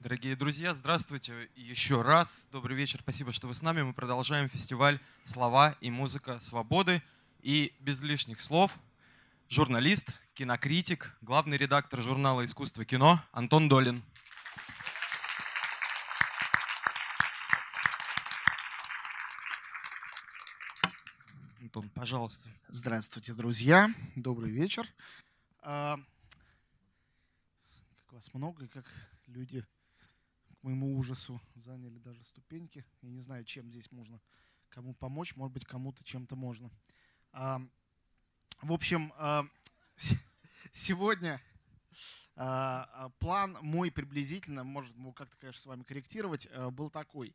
Дорогие друзья, здравствуйте еще раз. Добрый вечер, спасибо, что вы с нами. Мы продолжаем фестиваль «Слова и музыка свободы». И без лишних слов, журналист, кинокритик, главный редактор журнала «Искусство кино» Антон Долин. Антон, пожалуйста. Здравствуйте, друзья. Добрый вечер. А, как вас много, как люди моему ужасу заняли даже ступеньки. Я не знаю, чем здесь можно кому помочь. Может быть, кому-то чем-то можно. А, в общем, а, сегодня а, план мой приблизительно, может, могу как-то, конечно, с вами корректировать, был такой.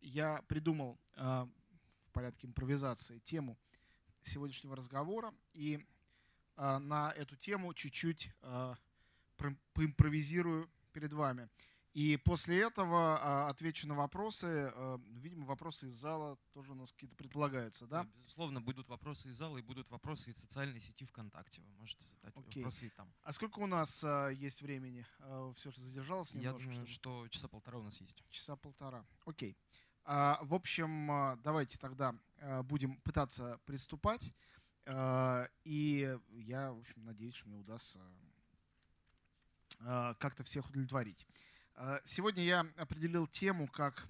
Я придумал в порядке импровизации тему сегодняшнего разговора и на эту тему чуть-чуть поимпровизирую перед вами. И после этого а, отвечу на вопросы. А, видимо, вопросы из зала тоже у нас какие-то предполагаются, да? Безусловно, будут вопросы из зала и будут вопросы из социальной сети ВКонтакте. Вы можете задать okay. вопросы и там. А сколько у нас а, есть времени? Все же задержалось немножко? Я думаю, чтобы... что часа полтора у нас есть. Часа полтора. Окей. В общем, давайте тогда будем пытаться приступать. И я, в общем, надеюсь, что мне удастся как-то всех удовлетворить. А, сегодня я определил тему как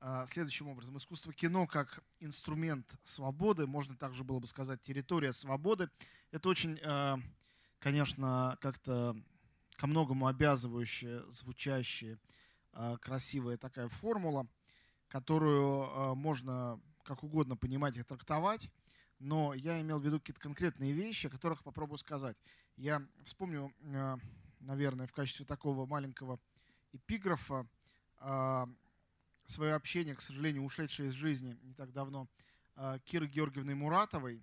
а, следующим образом. Искусство кино как инструмент свободы, можно также было бы сказать территория свободы. Это очень, а, конечно, как-то ко многому обязывающая, звучащая, красивая такая формула, которую можно как угодно понимать и трактовать, но я имел в виду какие-то конкретные вещи, о которых попробую сказать. Я вспомню, наверное, в качестве такого маленького эпиграфа а, свое общение, к сожалению, ушедшее из жизни не так давно, а, Киры Георгиевны Муратовой,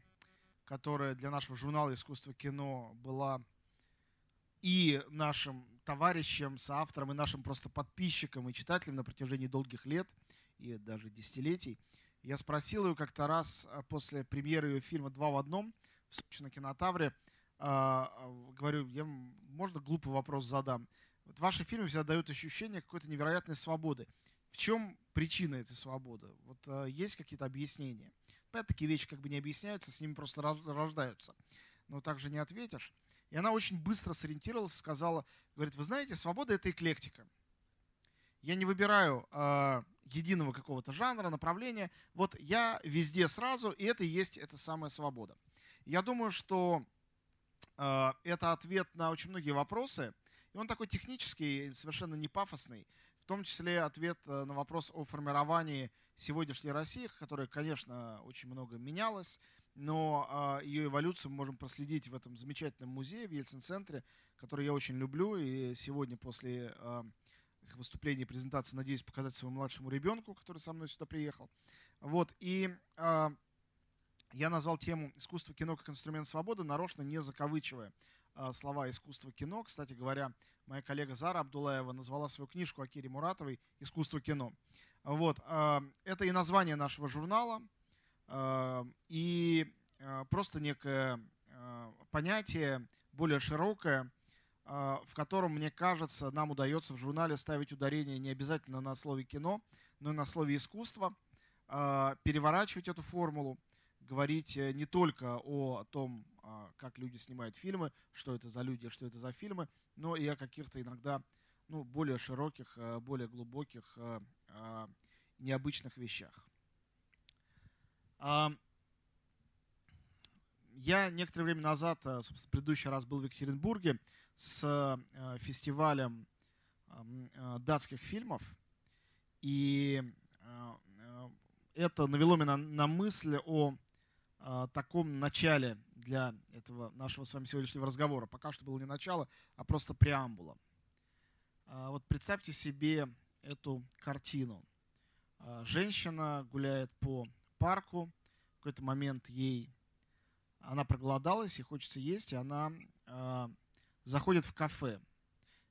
которая для нашего журнала «Искусство кино» была и нашим товарищем, соавтором, и нашим просто подписчиком и читателем на протяжении долгих лет и даже десятилетий. Я спросил ее как-то раз а, после премьеры ее фильма «Два в одном» в Сочи на кинотавре, говорю, я, можно глупый вопрос задам. Вот ваши фильмы всегда дают ощущение какой-то невероятной свободы. В чем причина этой свободы? Вот э, есть какие-то объяснения? Понятно, такие вещи как бы не объясняются, с ними просто рождаются. Но также не ответишь. И она очень быстро сориентировалась, сказала, говорит, вы знаете, свобода — это эклектика. Я не выбираю э, единого какого-то жанра, направления. Вот я везде сразу, и это и есть эта самая свобода. Я думаю, что э, это ответ на очень многие вопросы, и он такой технический, совершенно не пафосный, в том числе ответ э, на вопрос о формировании сегодняшней России, которая, конечно, очень много менялась, но а, ее эволюцию мы можем проследить в этом замечательном музее в Ельцин-центре, который я очень люблю, и сегодня после а, выступления и презентации надеюсь показать своему младшему ребенку, который со мной сюда приехал. Вот, и я назвал тему «Искусство кино как инструмент свободы», нарочно не закавычивая слова искусства кино. Кстати говоря, моя коллега Зара Абдулаева назвала свою книжку Акире Муратовой «Искусство кино». Вот. А, это и название нашего журнала, а, и просто некое понятие более широкое, в котором, мне кажется, нам удается в журнале ставить ударение не обязательно на слове «кино», но и на слове «искусство», переворачивать эту формулу, говорить э, не только о том, а, как люди снимают фильмы, что это за люди, что это за фильмы, но и о каких-то иногда ну, более широких, э, более глубоких, э, а, необычных вещах. Я некоторое время назад, собственно, в предыдущий раз был в Екатеринбурге с фестивалем датских фильмов, и это навело меня на мысль о а, таком начале для этого нашего с вами сегодняшнего разговора. Пока что было не начало, а просто преамбула. А, вот представьте себе эту картину. А, женщина гуляет по парку, в какой-то момент ей она проголодалась и хочется есть, и она заходит в кафе.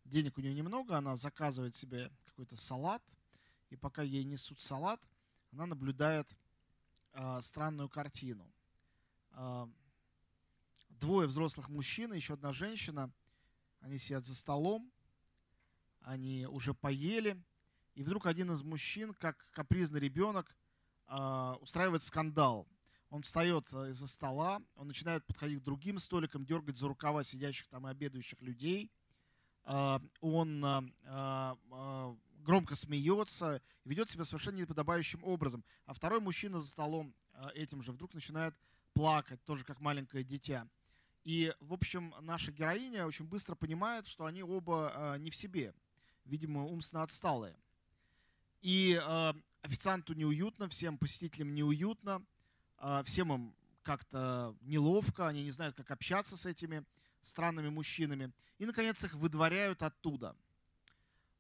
Денег у нее немного, она заказывает себе какой-то салат, и пока ей несут салат, она наблюдает странную картину а, двое взрослых мужчин и еще одна женщина. Они сидят за столом. они уже поели, и вдруг один из мужчин, как капризный ребенок, а, устраивает скандал. Он встает э, из-за стола, он начинает подходить к другим столикам, дергать за рукава сидящих там и обедающих людей. А, он а, громко смеется, ведет себя совершенно неподобающим образом. А второй мужчина за столом этим же вдруг начинает плакать, тоже как маленькое дитя. И, в общем, наша героиня очень быстро понимает, что они оба не в себе, видимо, умственно отсталые. И э, официанту неуютно, всем посетителям неуютно, э, всем им как-то неловко, они не знают, как общаться с этими странными мужчинами. И, наконец, их выдворяют оттуда.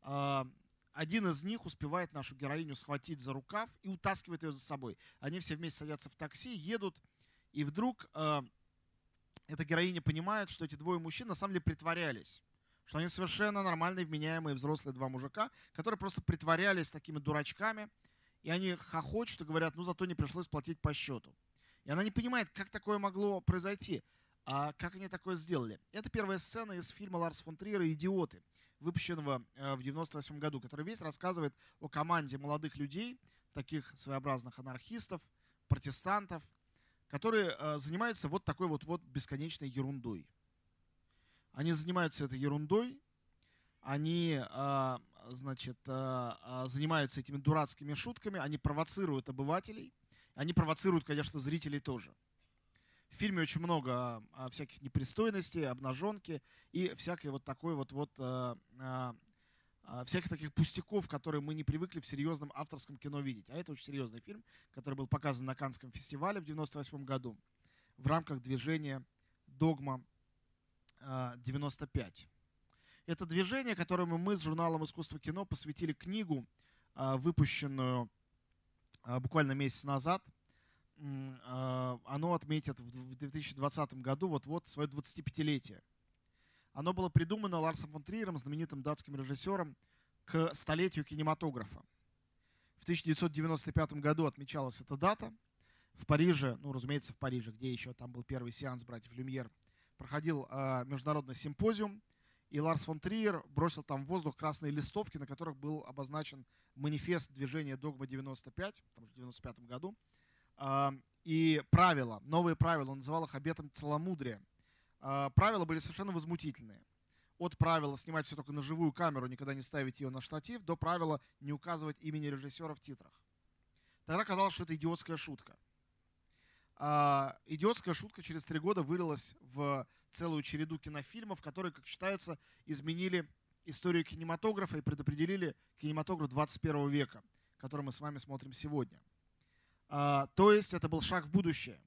Э, один из них успевает нашу героиню схватить за рукав и утаскивает ее за собой. Они все вместе садятся в такси, едут, и вдруг э, эта героиня понимает, что эти двое мужчин на самом деле притворялись что они совершенно нормальные, вменяемые взрослые два мужика, которые просто притворялись такими дурачками, и они хохочут и говорят, ну зато не пришлось платить по счету. И она не понимает, как такое могло произойти, а как они такое сделали. Это первая сцена из фильма Ларса фон Триера «Идиоты», выпущенного э, в 98 году, который весь рассказывает о команде молодых людей, таких своеобразных анархистов, протестантов, которые э, занимаются вот такой вот, вот бесконечной ерундой. Они занимаются этой ерундой, они, а, значит, а, занимаются этими дурацкими шутками, они провоцируют обывателей, они провоцируют, конечно, зрителей тоже. В фильме очень много всяких непристойностей, обнаженки и всякой вот такой вот, вот всяких таких пустяков, которые мы не привыкли в серьезном авторском кино видеть. А это очень серьезный фильм, который был показан на Канском фестивале в 98 году в рамках движения «Догма 95. Это движение, которому мы с журналом «Искусство кино» посвятили книгу, а, выпущенную а, буквально месяц назад. А, оно отметит в 2020 году вот-вот свое 25-летие. Оно было придумано Ларсом фон Триером, знаменитым датским режиссером, к столетию кинематографа. В 1995 году отмечалась эта дата. В Париже, ну, разумеется, в Париже, где еще там был первый сеанс братьев Люмьер – проходил э, международный симпозиум, и Ларс фон Триер бросил там в воздух красные листовки, на которых был обозначен манифест движения «Догма-95», там в 95 году, э, и правила, новые правила, он называл их обетом целомудрия. Э, правила были совершенно возмутительные. От правила снимать все только на живую камеру, никогда не ставить ее на штатив, до правила не указывать имени режиссера в титрах. Тогда казалось, что это идиотская шутка – а, идиотская шутка через три года вылилась в целую череду кинофильмов, которые, как считается, изменили историю кинематографа и предопределили кинематограф 21 века, который мы с вами смотрим сегодня. А, то есть это был шаг в будущее.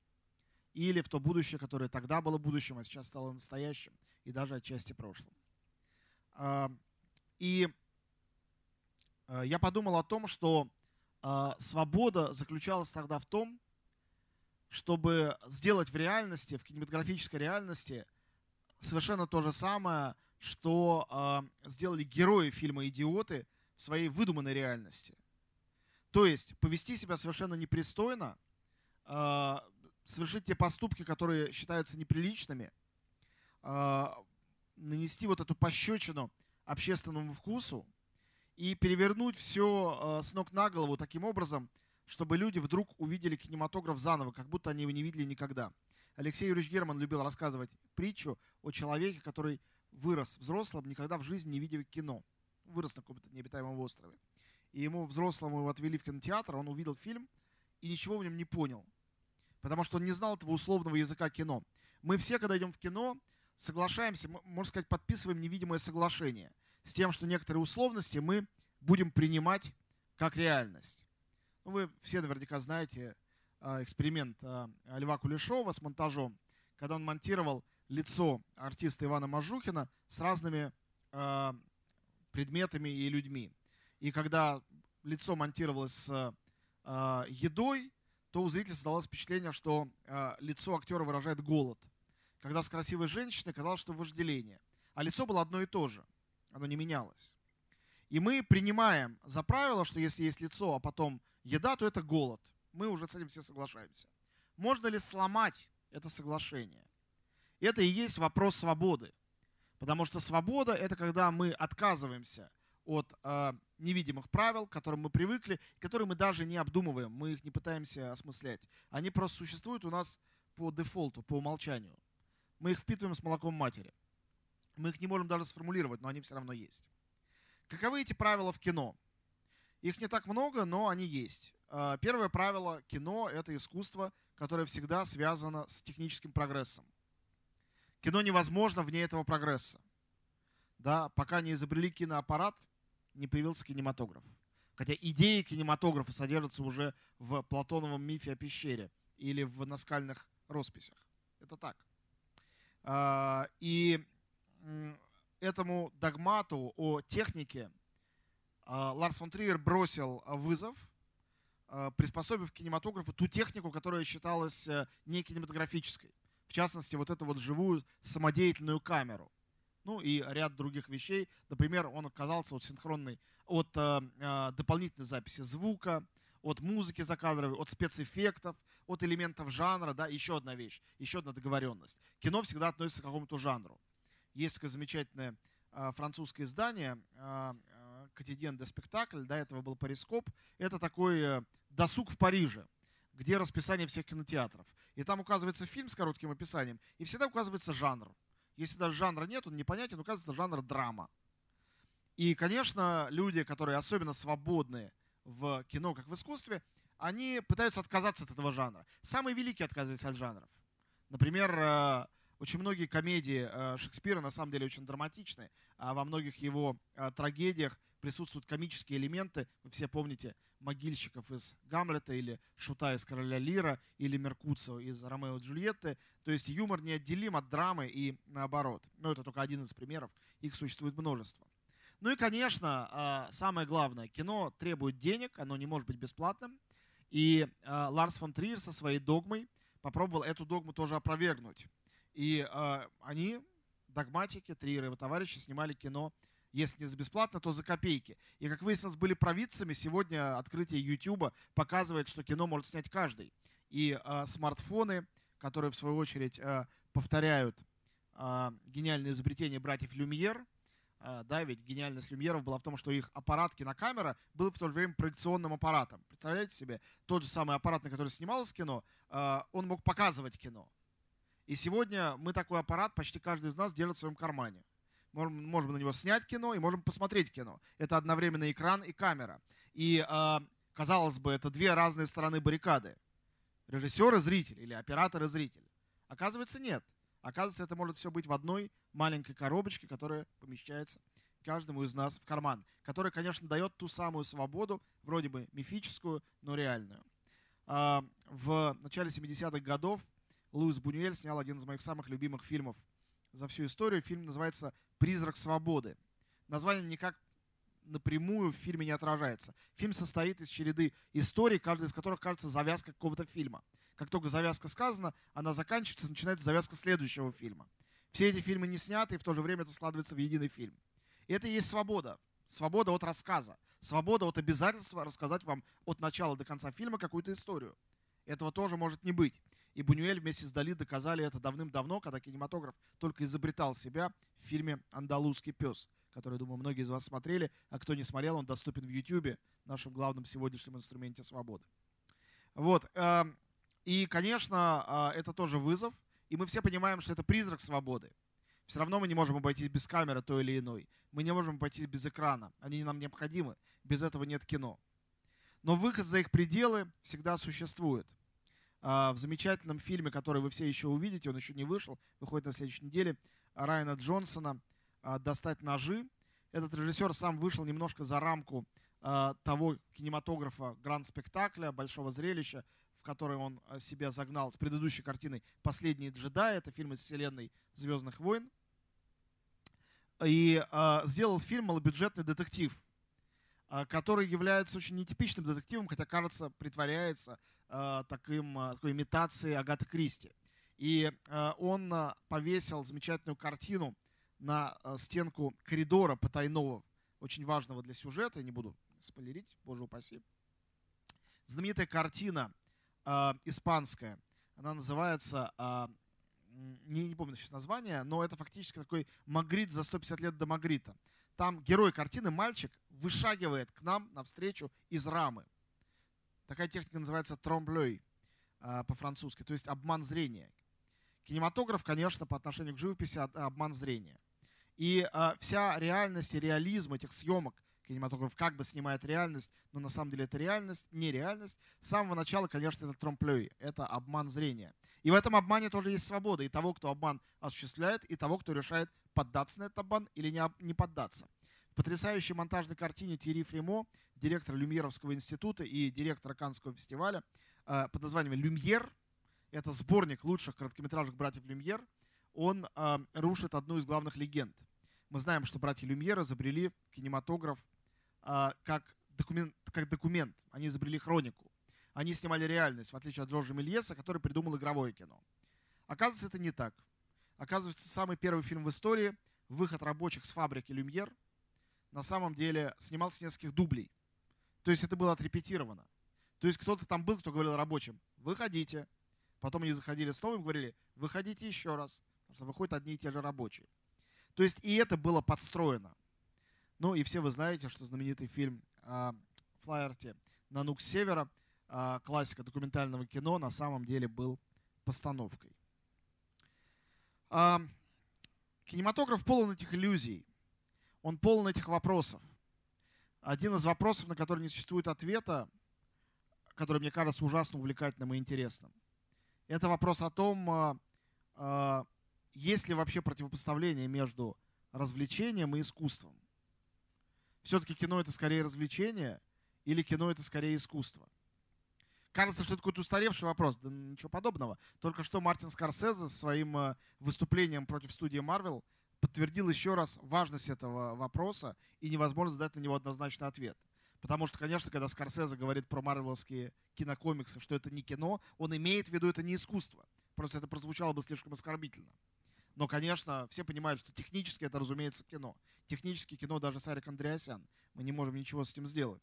Или в то будущее, которое тогда было будущим, а сейчас стало настоящим, и даже отчасти прошлым. А, и я подумал о том, что свобода заключалась тогда в том, чтобы сделать в реальности, в кинематографической реальности, совершенно то же самое, что э, сделали герои фильма «Идиоты» в своей выдуманной реальности. То есть повести себя совершенно непристойно, э, совершить те поступки, которые считаются неприличными, э, нанести вот эту пощечину общественному вкусу и перевернуть все э, с ног на голову таким образом, чтобы люди вдруг увидели кинематограф заново, как будто они его не видели никогда. Алексей Юрьевич Герман любил рассказывать притчу о человеке, который вырос взрослым, никогда в жизни не видел кино. Вырос на каком-то необитаемом острове. И ему взрослому его отвели в кинотеатр, он увидел фильм и ничего в нем не понял. Потому что он не знал этого условного языка кино. Мы все, когда идем в кино, соглашаемся, можно сказать, подписываем невидимое соглашение с тем, что некоторые условности мы будем принимать как реальность. Ну, вы все наверняка знаете а, эксперимент а, Льва Кулешова с монтажом, когда он монтировал лицо артиста Ивана Мажухина с разными а, предметами и людьми. И когда лицо монтировалось с едой, то у зрителя создалось впечатление, что лицо актера выражает голод. Когда с красивой женщиной казалось, что вожделение. А лицо было одно и то же. Оно не менялось. И мы принимаем за правило, что если есть лицо, а потом еда, то это голод. Мы уже с этим все соглашаемся. Можно ли сломать это соглашение? Это и есть вопрос свободы. Потому что свобода – это когда мы отказываемся от э, невидимых правил, к которым мы привыкли, которые мы даже не обдумываем, мы их не пытаемся осмыслять. Они просто существуют у нас по дефолту, по умолчанию. Мы их впитываем с молоком матери. Мы их не можем даже сформулировать, но они все равно есть. Каковы эти правила в кино? Их не так много, но они есть. Э, первое правило кино — это искусство, которое всегда связано с техническим прогрессом. Кино невозможно вне этого прогресса. Да, пока не изобрели киноаппарат, не появился кинематограф. Хотя идеи кинематографа содержатся уже в Платоновом мифе о пещере или в наскальных росписях. Это так. А, и этому догмату о технике а, Ларс фон Триер бросил вызов, а, приспособив к кинематографу ту технику, которая считалась э, не кинематографической. В частности, вот эту вот живую самодеятельную камеру – ну и ряд других вещей. Например, он отказался от синхронной, от э, э, дополнительной записи звука, от музыки закадровой, от спецэффектов, от элементов жанра, да, еще одна вещь, еще одна договоренность. Кино всегда относится к какому-то жанру. Есть такое замечательное э, французское издание э, «Котиден де спектакль», до этого был «Парископ». Это такой э, досуг в Париже, где расписание всех кинотеатров. И там указывается фильм с коротким описанием, и всегда указывается жанр. Если даже жанра нет, он непонятен, указывается жанр драма. И, конечно, люди, которые особенно свободные в кино, как в искусстве, они пытаются отказаться от этого жанра. Самые великие отказываются от жанров. Например, э, очень многие комедии э, Шекспира на самом деле очень драматичны, а во многих его э, трагедиях присутствуют комические элементы. Вы все помните могильщиков из Гамлета или Шута из Короля Лира или Меркуцио из Ромео и Джульетты. То есть юмор неотделим от драмы и наоборот. Но это только один из примеров. Их существует множество. Ну и, конечно, а, самое главное, кино требует денег, оно не может быть бесплатным. И а, Ларс фон Триер со своей догмой попробовал эту догму тоже опровергнуть. И а, они, догматики, Триер и его товарищи, снимали кино если не за бесплатно, то за копейки. И, как выяснилось, были провидцами. Сегодня открытие YouTube показывает, что кино может снять каждый. И э, смартфоны, которые, в свою очередь, э, повторяют э, гениальное изобретение братьев Люмьер, да, ведь гениальность Люмьеров была в том, что их аппарат кинокамера был в то же время проекционным аппаратом. Представляете себе, тот же самый аппарат, на который снималось кино, он мог показывать кино. И сегодня мы такой аппарат, почти каждый из нас держит в своем кармане. Можем, можем на него снять кино и можем посмотреть кино. Это одновременно экран и камера. И, э, казалось бы, это две разные стороны баррикады. Режиссер и зритель или оператор и зритель. Оказывается, нет. Оказывается, это может все быть в одной маленькой коробочке, которая помещается каждому из нас в карман. Которая, конечно, дает ту самую свободу, вроде бы мифическую, но реальную. Э, в начале 70-х годов Луис Бунюэль снял один из моих самых любимых фильмов за всю историю. Фильм называется «Призрак свободы». Название никак напрямую в фильме не отражается. Фильм состоит из череды историй, каждая из которых кажется завязка какого-то фильма. Как только завязка сказана, она заканчивается, начинается завязка следующего фильма. Все эти фильмы не сняты, и в то же время это складывается в единый фильм. И это и есть свобода. Свобода от рассказа. Свобода от обязательства рассказать вам от начала до конца фильма какую-то историю. Этого тоже может не быть. И Бунюэль вместе с Дали доказали это давным-давно, когда кинематограф только изобретал себя в фильме «Андалузский пес», который, думаю, многие из вас смотрели, а кто не смотрел, он доступен в YouTube, нашем главном сегодняшнем инструменте свободы. Вот. Эм, и, конечно, а, это тоже вызов, и мы все понимаем, что это призрак свободы. Все равно мы не можем обойтись без камеры той или иной. Мы не можем обойтись без экрана. Они нам необходимы. Без этого нет кино. Но выход за их пределы всегда существует. А, в замечательном фильме, который вы все еще увидите, он еще не вышел, выходит на следующей неделе, Райана Джонсона а, «Достать ножи». Этот режиссер сам вышел немножко за рамку а, того кинематографа гранд-спектакля, большого зрелища, в который он себя загнал с предыдущей картиной «Последний джедай». Это фильм из вселенной «Звездных войн». И сделал фильм «Малобюджетный детектив», который является очень нетипичным детективом, хотя, кажется, притворяется Э, таким, э, такой имитацией Агаты Кристи. И э, он повесил замечательную картину на стенку коридора потайного, очень важного для сюжета, я не буду спойлерить, боже упаси. Знаменитая картина испанская, она называется, не, не помню сейчас название, но это фактически такой Магрит за 150 лет до Магрита. Там герой картины, мальчик, вышагивает к нам навстречу из рамы. Такая техника называется тромблей по-французски, то есть обман зрения. Кинематограф, конечно, по отношению к живописи обман зрения. И э, вся реальность и реализм этих съемок, кинематограф как бы снимает реальность, но на самом деле это реальность, не реальность. С самого начала, конечно, это тромплей, это обман зрения. И в этом обмане тоже есть свобода и того, кто обман осуществляет, и того, кто решает поддаться на этот обман или не, не поддаться. В потрясающей монтажной картине Тири Фримо, директор Люмьеровского института и директора Каннского фестиваля э, под названием «Люмьер», это сборник лучших короткометражных братьев Люмьер, он э, рушит одну из главных легенд – мы знаем, что братья Люмьер изобрели кинематограф а, как, документ, как документ. Они изобрели хронику. Они снимали реальность, в отличие от Джорджа Мельеса, который придумал игровое кино. Оказывается, это не так. Оказывается, самый первый фильм в истории «Выход рабочих с фабрики Люмьер» на самом деле снимался с нескольких дублей. То есть это было отрепетировано. То есть кто-то там был, кто говорил рабочим, выходите. Потом они заходили снова и говорили, выходите еще раз. Потому что выходят одни и те же рабочие. То есть и это было подстроено. Ну и все вы знаете, что знаменитый фильм э, Флайерти «Нанук с севера», э, классика документального кино, на самом деле был постановкой. Кинематограф полон этих иллюзий. Он полон этих вопросов. Один из вопросов, на который не существует ответа, который мне кажется ужасно увлекательным и интересным, это вопрос о том, есть ли вообще противопоставление между развлечением и искусством? Все-таки кино это скорее развлечение или кино это скорее искусство? Кажется, что это какой-то устаревший вопрос. Да ничего подобного. Только что Мартин Скорсезе своим э, выступлением против студии Marvel подтвердил еще раз важность этого вопроса и невозможность дать на него однозначный ответ. Потому что, конечно, когда Скорсезе говорит про марвеловские кинокомиксы, что это не кино, он имеет в виду это не искусство. Просто это прозвучало бы слишком оскорбительно. Но, конечно, все понимают, что технически это, разумеется, кино. Технически кино даже Сарик Андреасян. Мы не можем ничего с этим сделать.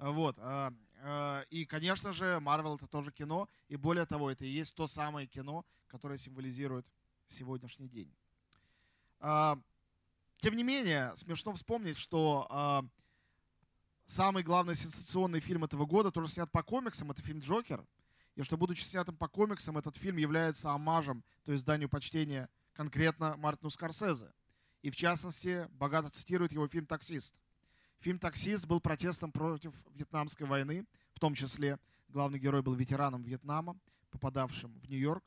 А, вот. А, а, и, конечно же, Марвел это тоже кино. И более того, это и есть то самое кино, которое символизирует сегодняшний день. Тем не менее, смешно вспомнить, что самый главный сенсационный фильм этого года тоже снят по комиксам. Это фильм «Джокер». И что, будучи снятым по комиксам, этот фильм является омажем, то есть данью почтения конкретно Мартину Скорсезе. И в частности, богато цитирует его фильм «Таксист». Фильм «Таксист» был протестом против Вьетнамской войны, в том числе главный герой был ветераном Вьетнама, попадавшим в Нью-Йорк.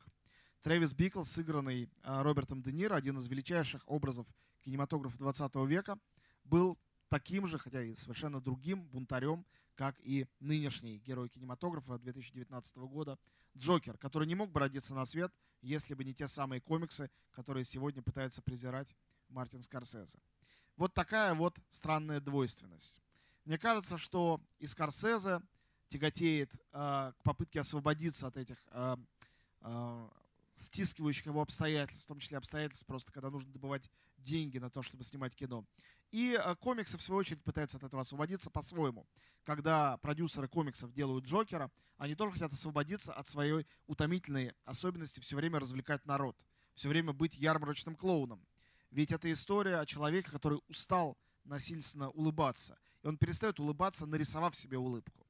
Трэвис Бикл, сыгранный а, Робертом Де Ниро, один из величайших образов кинематографа 20 века, был таким же, хотя и совершенно другим бунтарем, как и нынешний герой кинематографа 2019 года Джокер, который не мог бы родиться на свет, если бы не те самые комиксы, которые сегодня пытается презирать Мартин Скорсезе. Вот такая вот странная двойственность. Мне кажется, что и Скорсезе тяготеет э, к попытке освободиться от этих э, э, стискивающих его обстоятельств, в том числе обстоятельств просто, когда нужно добывать деньги на то, чтобы снимать кино. И э, комиксы, в свою очередь, пытаются от этого освободиться по-своему. Когда продюсеры комиксов делают Джокера, они тоже хотят освободиться от своей утомительной особенности все время развлекать народ, все время быть ярмарочным клоуном. Ведь это история о человеке, который устал насильственно улыбаться. И он перестает улыбаться, нарисовав себе улыбку.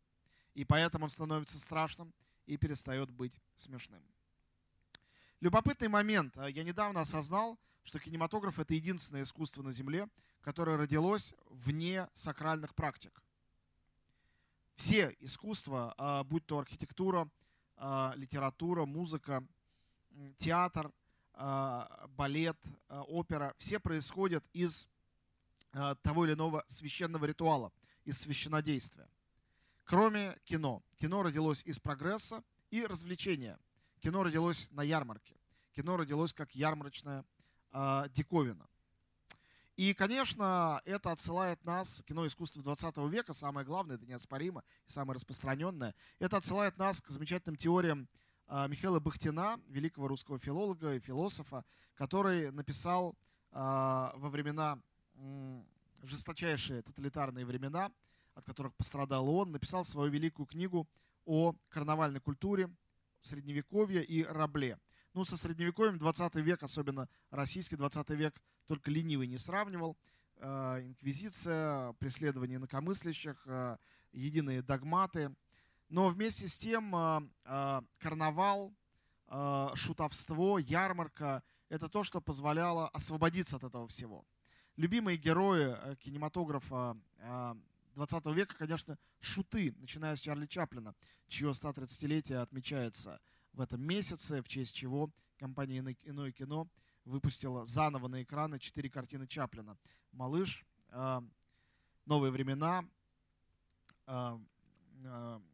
И поэтому он становится страшным и перестает быть смешным. Любопытный момент. Я недавно осознал, что кинематограф — это единственное искусство на Земле, которое родилось вне сакральных практик. Все искусства, а, будь то архитектура, а, литература, музыка, театр, балет, опера, все происходят из того или иного священного ритуала, из священнодействия. Кроме кино. Кино родилось из прогресса и развлечения. Кино родилось на ярмарке. Кино родилось как ярмарочная диковина. И, конечно, это отсылает нас, кино искусства 20 века, самое главное, это неоспоримо и самое распространенное, это отсылает нас к замечательным теориям Михаила Бахтина, великого русского филолога и философа, который написал э, во времена, жесточайшие тоталитарные времена, от которых пострадал он, написал свою великую книгу о карнавальной культуре, средневековья и рабле – ну, со средневековьем 20 век, особенно российский 20 век, только ленивый не сравнивал. инквизиция, преследование инакомыслящих, единые догматы. Но вместе с тем карнавал, шутовство, ярмарка – это то, что позволяло освободиться от этого всего. Любимые герои кинематографа 20 века, конечно, шуты, начиная с Чарли Чаплина, чье 130-летие отмечается в этом месяце, в честь чего компания «Иное кино» выпустила заново на экраны четыре картины Чаплина. «Малыш», а, «Новые времена», а, а,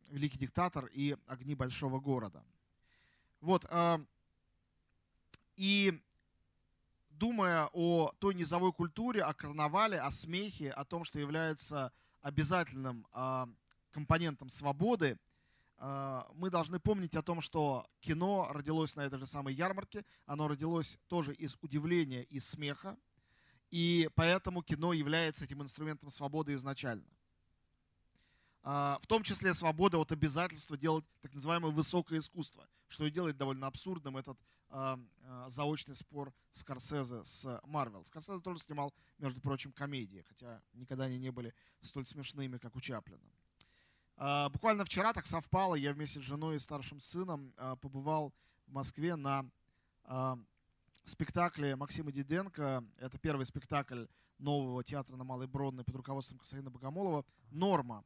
«Великий диктатор» и «Огни большого города». Вот. И думая о той низовой культуре, о карнавале, о смехе, о том, что является обязательным компонентом свободы, мы должны помнить о том, что кино родилось на этой же самой ярмарке, оно родилось тоже из удивления и смеха, и поэтому кино является этим инструментом свободы изначально. А, в том числе свобода от обязательства делать так называемое высокое искусство, что и делает довольно абсурдным этот а, заочный спор Скорсезе с Марвел. Скорсезе тоже снимал, между прочим, комедии, хотя никогда они не были столь смешными, как у Чаплина. А, буквально вчера так совпало, я вместе с женой и старшим сыном а, побывал в Москве на а, спектакле Максима Диденко. Это первый спектакль нового театра на Малой Бронной под руководством Константина Богомолова «Норма».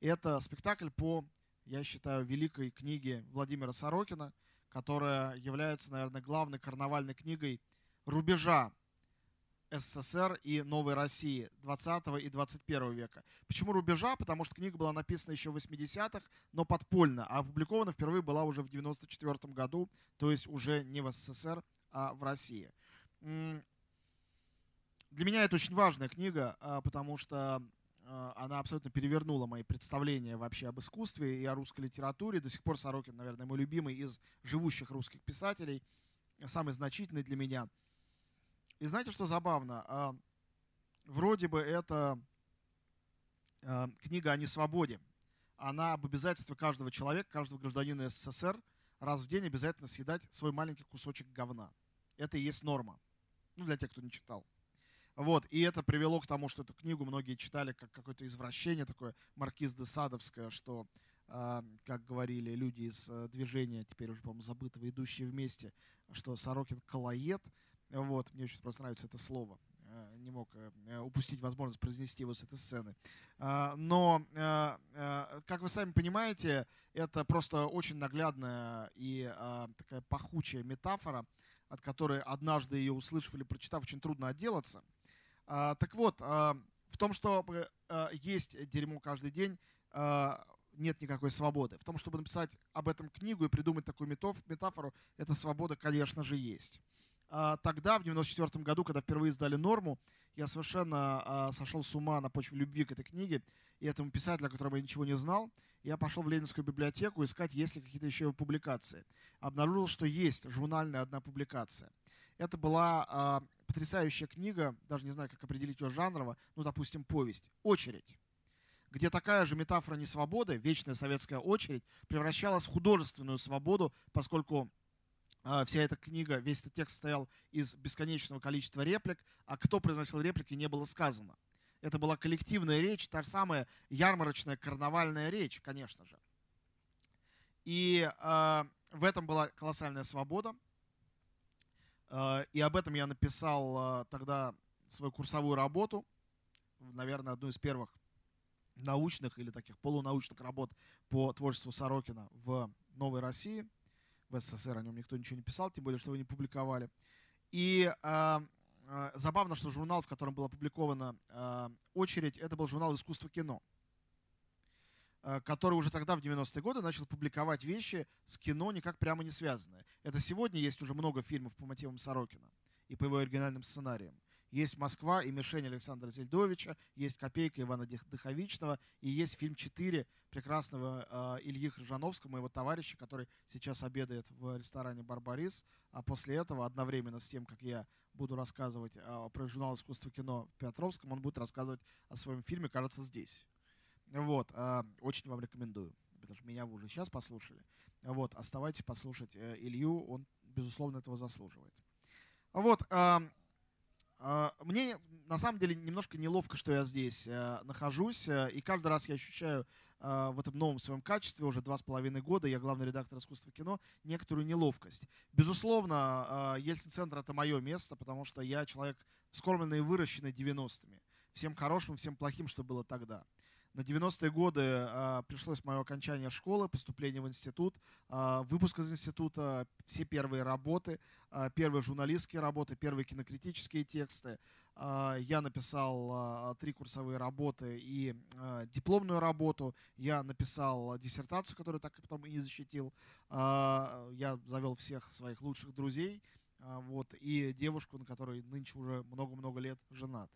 Это спектакль по, я считаю, великой книге Владимира Сорокина, которая является, наверное, главной карнавальной книгой рубежа СССР и Новой России 20 и 21 века. Почему рубежа? Потому что книга была написана еще в 80-х, но подпольно, а опубликована впервые была уже в 94 году, то есть уже не в СССР, а в России. Для меня это очень важная книга, а, потому что она абсолютно перевернула мои представления вообще об искусстве и о русской литературе. До сих пор Сорокин, наверное, мой любимый из живущих русских писателей, самый значительный для меня – и знаете, что забавно? А, вроде бы это а, книга о несвободе. Она об обязательстве каждого человека, каждого гражданина СССР раз в день обязательно съедать свой маленький кусочек говна. Это и есть норма. Ну, для тех, кто не читал. Вот, и это привело к тому, что эту книгу многие читали как какое-то извращение такое, маркиз де Садовское, что, э, как говорили люди из э, движения, теперь уже, по-моему, забытого, идущие вместе, что Сорокин колоед, вот, мне очень просто нравится это слово. Э, не мог э, упустить возможность произнести его с этой сцены. А, но, как вы сами понимаете, это просто очень наглядная и а, такая пахучая метафора, от которой однажды ее услышав или прочитав, очень трудно отделаться. А, так вот, в том, что есть дерьмо каждый день, нет никакой свободы. В том, чтобы написать об этом книгу и придумать такую метафору, эта свобода, конечно же, есть. А, тогда, в 94 году, когда впервые издали «Норму», я совершенно а, сошел с ума на почве любви к этой книге и этому писателю, о котором я ничего не знал. Я пошел в Ленинскую библиотеку искать, есть ли какие-то еще его публикации. Обнаружил, что есть журнальная одна публикация. Это была а, потрясающая книга, даже не знаю, как определить ее жанрово, ну, допустим, повесть «Очередь» где такая же метафора несвободы, вечная советская очередь, превращалась в художественную свободу, поскольку а, вся эта книга, весь этот текст состоял из бесконечного количества реплик, а кто произносил реплики, не было сказано. Это была коллективная речь, та самая ярмарочная карнавальная речь, конечно же. И э, в этом была колоссальная свобода. Э, и об этом я написал э, тогда свою курсовую работу, наверное, одну из первых научных или таких полунаучных работ по творчеству Сорокина в Новой России – в СССР о нем никто ничего не писал, тем более, что его не публиковали. И э, э, забавно, что журнал, в котором была опубликована э, очередь, это был журнал «Искусство кино», который уже тогда, в 90-е годы, начал публиковать вещи с кино никак прямо не связанные. Это сегодня есть уже много фильмов по мотивам Сорокина и по его оригинальным сценариям. Есть «Москва» и «Мишень» Александра Зельдовича, есть «Копейка» Ивана Дыховичного, и есть фильм «Четыре» прекрасного э, Ильи Хржановского, моего товарища, который сейчас обедает в ресторане «Барбарис». А после этого, одновременно с тем, как я буду рассказывать э, про журнал искусства кино в Петровском, он будет рассказывать о своем фильме, кажется, здесь. Вот, э, очень вам рекомендую. Потому что меня вы уже сейчас послушали. Вот, оставайтесь послушать э, Илью, он, безусловно, этого заслуживает. Вот, э, А, мне на самом деле немножко неловко, что я здесь э, нахожусь, э, и каждый раз я ощущаю в этом новом своем качестве, уже два с половиной года, я главный редактор искусства кино, некоторую неловкость. Безусловно, Ельцин-центр — это мое место, потому что я человек вскормленный и выращенный 90-ми. Всем хорошим, всем плохим, что было тогда. На 90-е годы э, пришлось мое окончание школы, поступление в институт, э, выпуск из института, все первые работы, э, первые журналистские работы, первые кинокритические тексты. Э, я написал э, три курсовые работы и э, дипломную работу. Я написал диссертацию, которую так и потом и не защитил. Э, я завел всех своих лучших друзей. Э, вот, и девушку, на которой нынче уже много-много лет женат.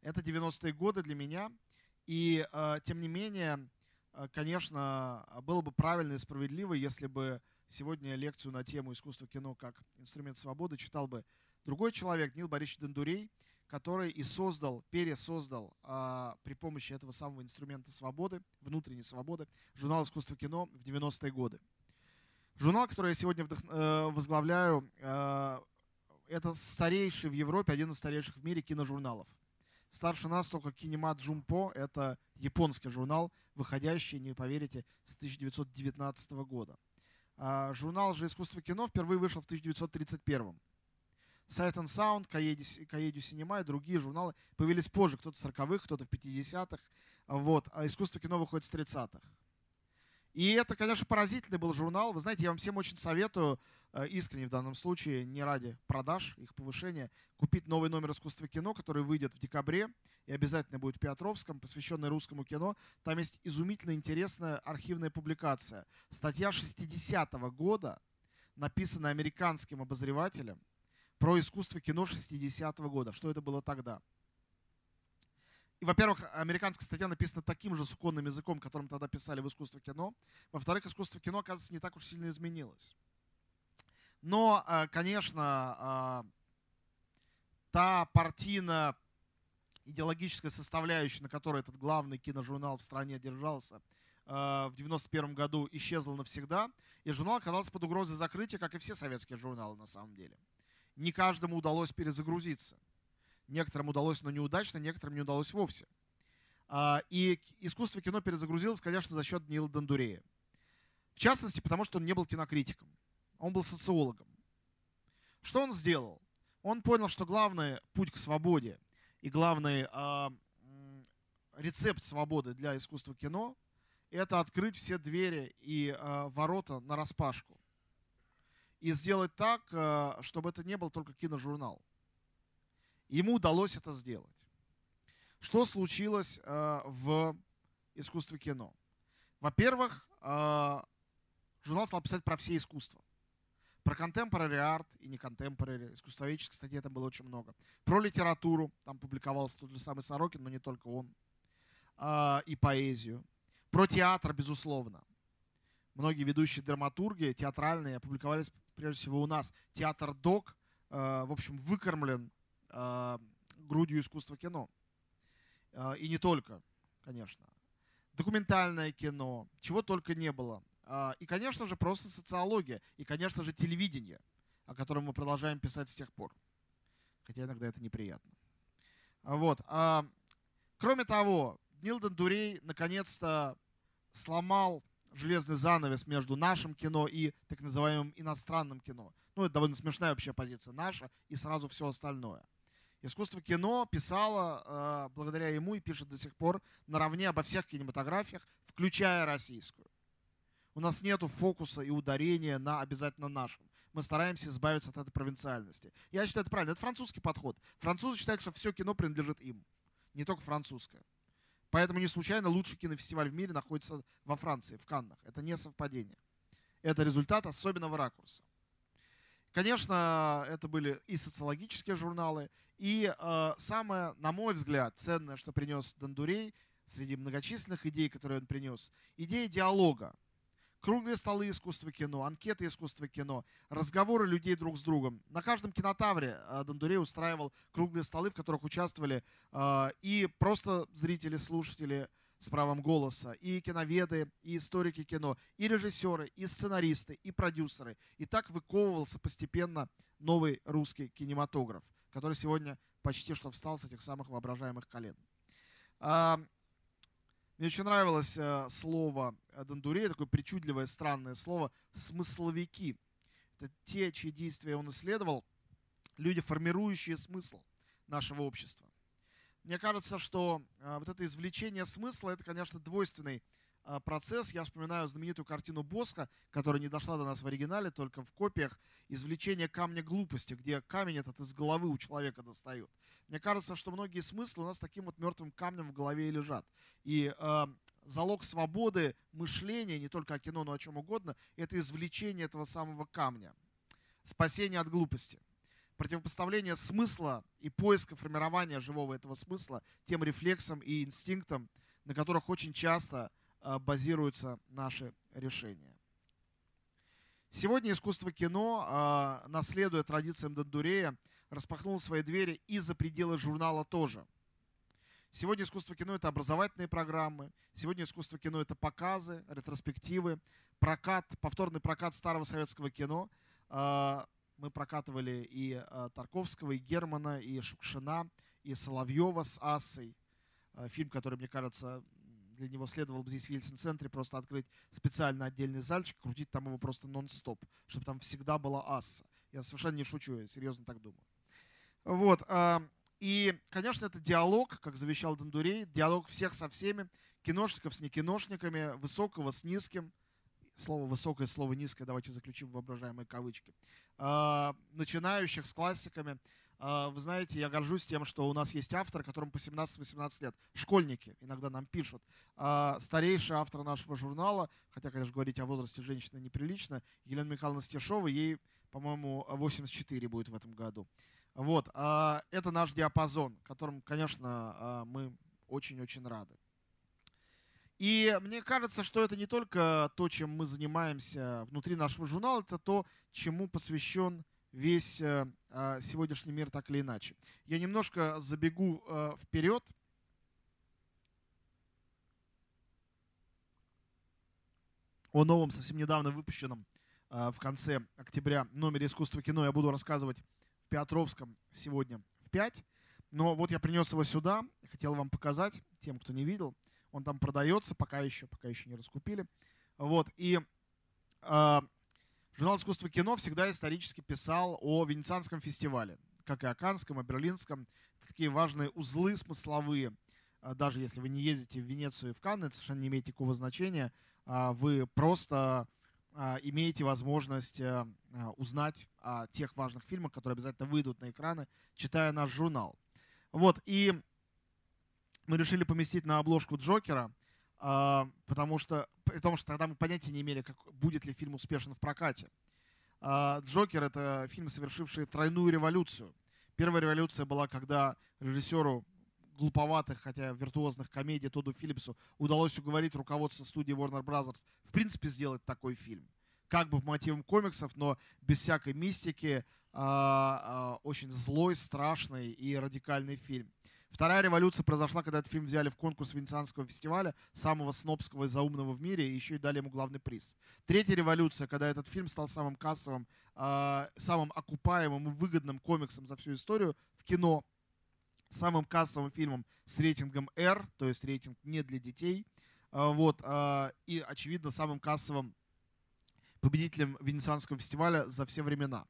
Это 90-е годы для меня – и, э, тем не менее, э, конечно, было бы правильно и справедливо, если бы сегодня лекцию на тему искусства кино как инструмент свободы читал бы другой человек, Нил Борисович Дондурей, который и создал, пересоздал а, при помощи этого самого инструмента свободы, внутренней свободы, журнал искусства кино в 90-е годы. Журнал, который я сегодня вдох... э, возглавляю, э, это старейший в Европе, один из старейших в мире киножурналов. Старше нас только Кинемат Джумпо. Это японский журнал, выходящий, не поверите, с 1919 года. А журнал же «Искусство кино» впервые вышел в 1931. Sight and Sound, Каеду Синема и другие журналы появились позже, кто-то в 40-х, кто-то в 50-х. Вот. А «Искусство кино» выходит с 30-х. И это, конечно, поразительный был журнал. Вы знаете, я вам всем очень советую, э, искренне в данном случае, не ради продаж, их повышения, купить новый номер искусства кино, который выйдет в декабре и обязательно будет в Петровском, посвященный русскому кино. Там есть изумительно интересная архивная публикация. Статья 60-го года, написанная американским обозревателем, про искусство кино 60-го года. Что это было тогда? Во-первых, американская статья написана таким же суконным языком, которым тогда писали в искусство кино. Во-вторых, искусство кино, оказывается, не так уж сильно изменилось. Но, э, конечно, э, та партийно идеологическая составляющая, на которой этот главный киножурнал в стране держался, э, в 91 году исчезла навсегда, и журнал оказался под угрозой закрытия, как и все советские журналы на самом деле. Не каждому удалось перезагрузиться. Некоторым удалось, но неудачно, некоторым не удалось вовсе. А, и искусство кино перезагрузилось, конечно, за счет Нила Дондурея. В частности, потому что он не был кинокритиком. Он был социологом. Что он сделал? Он понял, что главный путь к свободе и главный э, рецепт свободы для искусства кино – это открыть все двери и э, ворота на распашку. И сделать так, чтобы это не был только киножурнал. Ему удалось это сделать. Что случилось э, в искусстве кино? Во-первых, э, журнал стал писать про все искусства. Про contemporary арт и не contemporary, искусствоведческих статей там было очень много. Про литературу, там публиковался тот же самый Сорокин, но не только он. Э, и поэзию. Про театр, безусловно. Многие ведущие драматурги театральные опубликовались прежде всего у нас. Театр ДОК, в общем, выкормлен грудью искусства кино. Э, и не только, конечно. Документальное кино, чего только не было. Э, и, конечно же, просто социология. И, конечно же, телевидение, о котором мы продолжаем писать с тех пор. Хотя иногда это неприятно. Вот. А, кроме того, Нилден Дурей наконец-то сломал железный занавес между нашим кино и так называемым иностранным кино. Ну, это довольно смешная вообще позиция наша и сразу все остальное. Искусство кино писало э, благодаря ему и пишет до сих пор наравне обо всех кинематографиях, включая российскую. У нас нет фокуса и ударения на обязательно нашем. Мы стараемся избавиться от этой провинциальности. Я считаю, это правильно. Это французский подход. Французы считают, что все кино принадлежит им. Не только французское. Поэтому не случайно лучший кинофестиваль в мире находится во Франции, в Каннах. Это не совпадение. Это результат особенного ракурса. Конечно, это были и социологические журналы, и э, самое, на мой взгляд, ценное, что принес Дондурей среди многочисленных идей, которые он принес, идея диалога. Круглые столы искусства кино, анкеты искусства кино, разговоры людей друг с другом. На каждом кинотавре э, Дондурей устраивал круглые столы, в которых участвовали э, и просто зрители, слушатели, с правом голоса, и киноведы, и историки кино, и режиссеры, и сценаристы, и продюсеры. И так выковывался постепенно новый русский кинематограф, который сегодня почти что встал с этих самых воображаемых колен. А, мне очень нравилось э, слово Дондурей, такое причудливое, странное слово «смысловики». Это те, чьи действия он исследовал, люди, формирующие смысл нашего общества. Мне кажется, что э, вот это извлечение смысла, это, конечно, двойственный э, процесс. Я вспоминаю знаменитую картину Босха, которая не дошла до нас в оригинале, только в копиях, извлечение камня глупости, где камень этот из головы у человека достают. Мне кажется, что многие смыслы у нас таким вот мертвым камнем в голове и лежат. И э, залог свободы мышления, не только о кино, но о чем угодно, это извлечение этого самого камня. Спасение от глупости. Противопоставление смысла и поиска формирования живого этого смысла тем рефлексам и инстинктам, на которых очень часто э, базируются наши решения. Сегодня искусство кино, э, наследуя традициям Дондурея, распахнул свои двери и за пределы журнала тоже. Сегодня искусство кино – это образовательные программы, сегодня искусство кино – это показы, ретроспективы, прокат, повторный прокат старого советского кино. Мы прокатывали и а, Тарковского, и Германа, и Шукшина, и Соловьева с Ассой. А, фильм, который, мне кажется, для него следовало бы здесь в Ельцин-центре просто открыть специально отдельный зальчик, крутить там его просто нон-стоп, чтобы там всегда была Асса. Я совершенно не шучу, я серьезно так думаю. Вот. А, и, конечно, это диалог, как завещал Дондурей, диалог всех со всеми, киношников с некиношниками, высокого с низким. Слово высокое, слово низкое, давайте заключим воображаемые кавычки. А, начинающих с классиками. А, вы знаете, я горжусь тем, что у нас есть автор, которому по 17-18 лет. Школьники иногда нам пишут. Старейший автор нашего журнала, хотя, конечно, говорить о возрасте женщины неприлично, Елена Михайловна Стешова, ей, по-моему, 84 будет в этом году. Вот, а, это наш диапазон, которым, конечно, а, мы очень-очень рады. И мне кажется, что это не только то, чем мы занимаемся внутри нашего журнала, это то, чему посвящен весь э, а, сегодняшний мир так или иначе. Я немножко забегу э, вперед. О новом, совсем недавно выпущенном в конце октября номере «Искусство кино» я буду рассказывать в Петровском сегодня в 5. Но вот я принес его сюда, хотел вам показать, тем, кто не видел. Он там продается, пока еще, пока еще не раскупили. Вот, и э, журнал «Искусство кино» всегда исторически писал о Венецианском фестивале, как и о Канском, и Берлинском. Такие важные узлы смысловые. А, даже если вы не ездите в Венецию и в Канны, это совершенно не имеет никакого значения. А, вы просто имеете возможность узнать о тех важных фильмах, которые обязательно выйдут на экраны, читая наш журнал. Вот, и мы решили поместить на обложку Джокера, а, потому что, потому что тогда мы понятия не имели, как, будет ли фильм успешен в прокате. Джокер — это фильм, совершивший тройную революцию. Первая революция была, когда режиссеру глуповатых, хотя виртуозных комедий Тоду Филлипсу удалось уговорить руководство студии Warner Brothers в принципе сделать такой фильм. Как бы по мотивам комиксов, но без всякой мистики, а, а, очень злой, страшный и радикальный фильм. Вторая революция произошла, когда этот фильм взяли в конкурс Венецианского фестиваля, самого снобского и заумного в мире, и еще и дали ему главный приз. Третья революция, когда этот фильм стал самым кассовым, э, самым окупаемым и выгодным комиксом за всю историю в кино самым кассовым фильмом с рейтингом R, то есть рейтинг не для детей. А, вот, а, и, очевидно, самым кассовым победителем Венецианского фестиваля за все времена.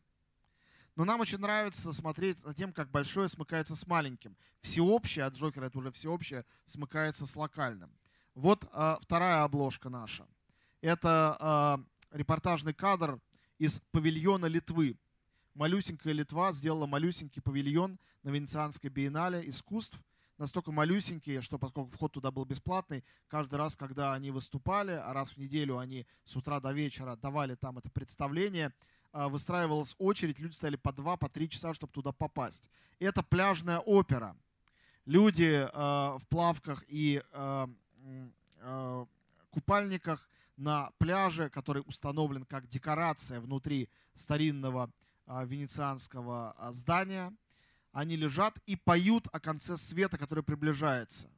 Но нам очень нравится смотреть на тем, как большое смыкается с маленьким. Всеобщее, от Джокера это уже всеобщее, смыкается с локальным. Вот а, вторая обложка наша. Это а, репортажный кадр из павильона Литвы малюсенькая Литва сделала малюсенький павильон на Венецианской биеннале искусств, настолько малюсенькие, что поскольку вход туда был бесплатный, каждый раз, когда они выступали, а раз в неделю они с утра до вечера давали там это представление, выстраивалась очередь, люди стояли по два, по три часа, чтобы туда попасть. Это пляжная опера. Люди э, в плавках и э, купальниках на пляже, который установлен как декорация внутри старинного а, венецианского а, здания. Они лежат и поют о конце света, который приближается.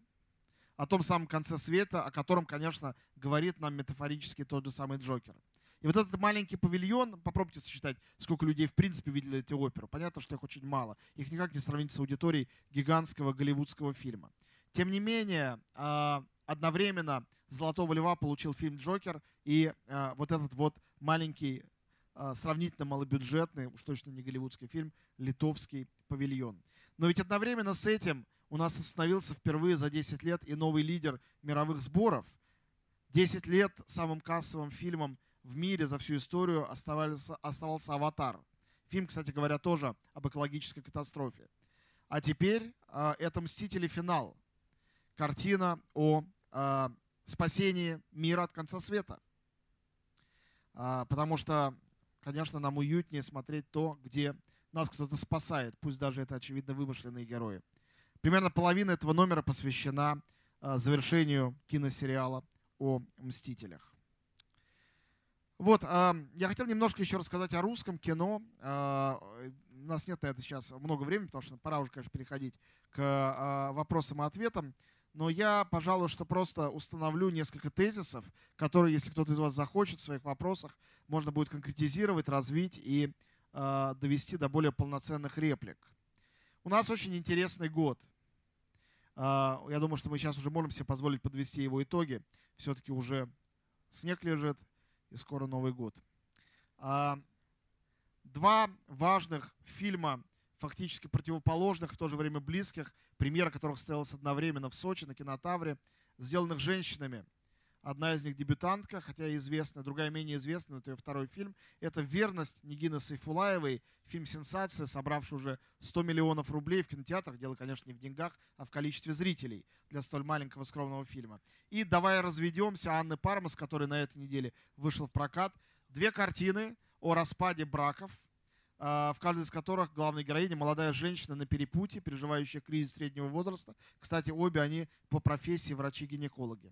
О том самом конце света, о котором, конечно, говорит нам метафорически тот же самый Джокер. И вот этот маленький павильон, попробуйте сосчитать, сколько людей в принципе видели эту оперу. Понятно, что их очень мало. Их никак не сравнить с аудиторией гигантского голливудского фильма. Тем не менее, а, одновременно «Золотого льва» получил фильм «Джокер», и а, вот этот вот маленький, а, сравнительно малобюджетный, уж точно не голливудский фильм «Литовский павильон». Но ведь одновременно с этим у нас остановился впервые за 10 лет и новый лидер мировых сборов. 10 лет самым кассовым фильмом в мире за всю историю оставался, оставался «Аватар». Фильм, кстати говоря, тоже об экологической катастрофе. А теперь э, это «Мстители. Финал». Картина о э, спасении мира от конца света. Э, потому что, конечно, нам уютнее смотреть то, где нас кто-то спасает, пусть даже это, очевидно, вымышленные герои. Примерно половина этого номера посвящена э, завершению киносериала о «Мстителях». Вот, э, я хотел немножко еще рассказать о русском кино. Э, у нас нет на это сейчас много времени, потому что пора уже, конечно, переходить к э, вопросам и ответам. Но я, пожалуй, что просто установлю несколько тезисов, которые, если кто-то из вас захочет в своих вопросах, можно будет конкретизировать, развить и довести до более полноценных реплик. У нас очень интересный год. Я думаю, что мы сейчас уже можем себе позволить подвести его итоги. Все-таки уже снег лежит, и скоро Новый год. А, два важных фильма, фактически противоположных, в то же время близких, премьера которых состоялась одновременно в Сочи на кинотавре, сделанных женщинами. Одна из них дебютантка, хотя известная, другая менее известная, это ее второй фильм. Это «Верность» Нигины Сайфулаевой, фильм «Сенсация», собравший уже 100 миллионов рублей в кинотеатрах. Дело, конечно, не в деньгах, а в количестве зрителей для столь маленького скромного фильма. И «Давай разведемся» Анны Пармас, который на этой неделе вышел в прокат. Две картины о распаде браков, а, в каждой из которых главная героиня молодая женщина на перепутье, переживающая кризис среднего возраста. Кстати, обе они по профессии врачи-гинекологи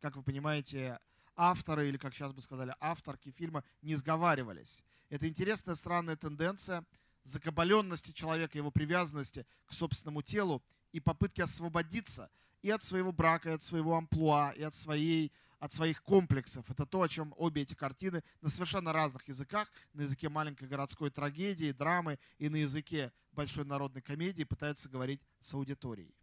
как вы понимаете, авторы, или как сейчас бы сказали, авторки фильма не сговаривались. Это интересная странная тенденция закабаленности человека, его привязанности к собственному телу и попытки освободиться и от своего брака, и от своего амплуа, и от, своей, от своих комплексов. Это то, о чем обе эти картины на совершенно разных языках, на языке маленькой городской трагедии, драмы и на языке большой народной комедии пытаются говорить с аудиторией.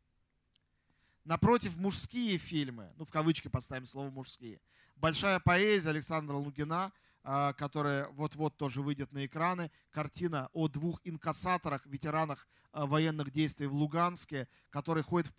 Напротив, мужские фильмы, ну в кавычки поставим слово мужские. Большая поэзия Александра Лугина, а, которая вот-вот тоже выйдет на экраны. Картина о двух инкассаторах, ветеранах а, военных действий в Луганске, которые ходят в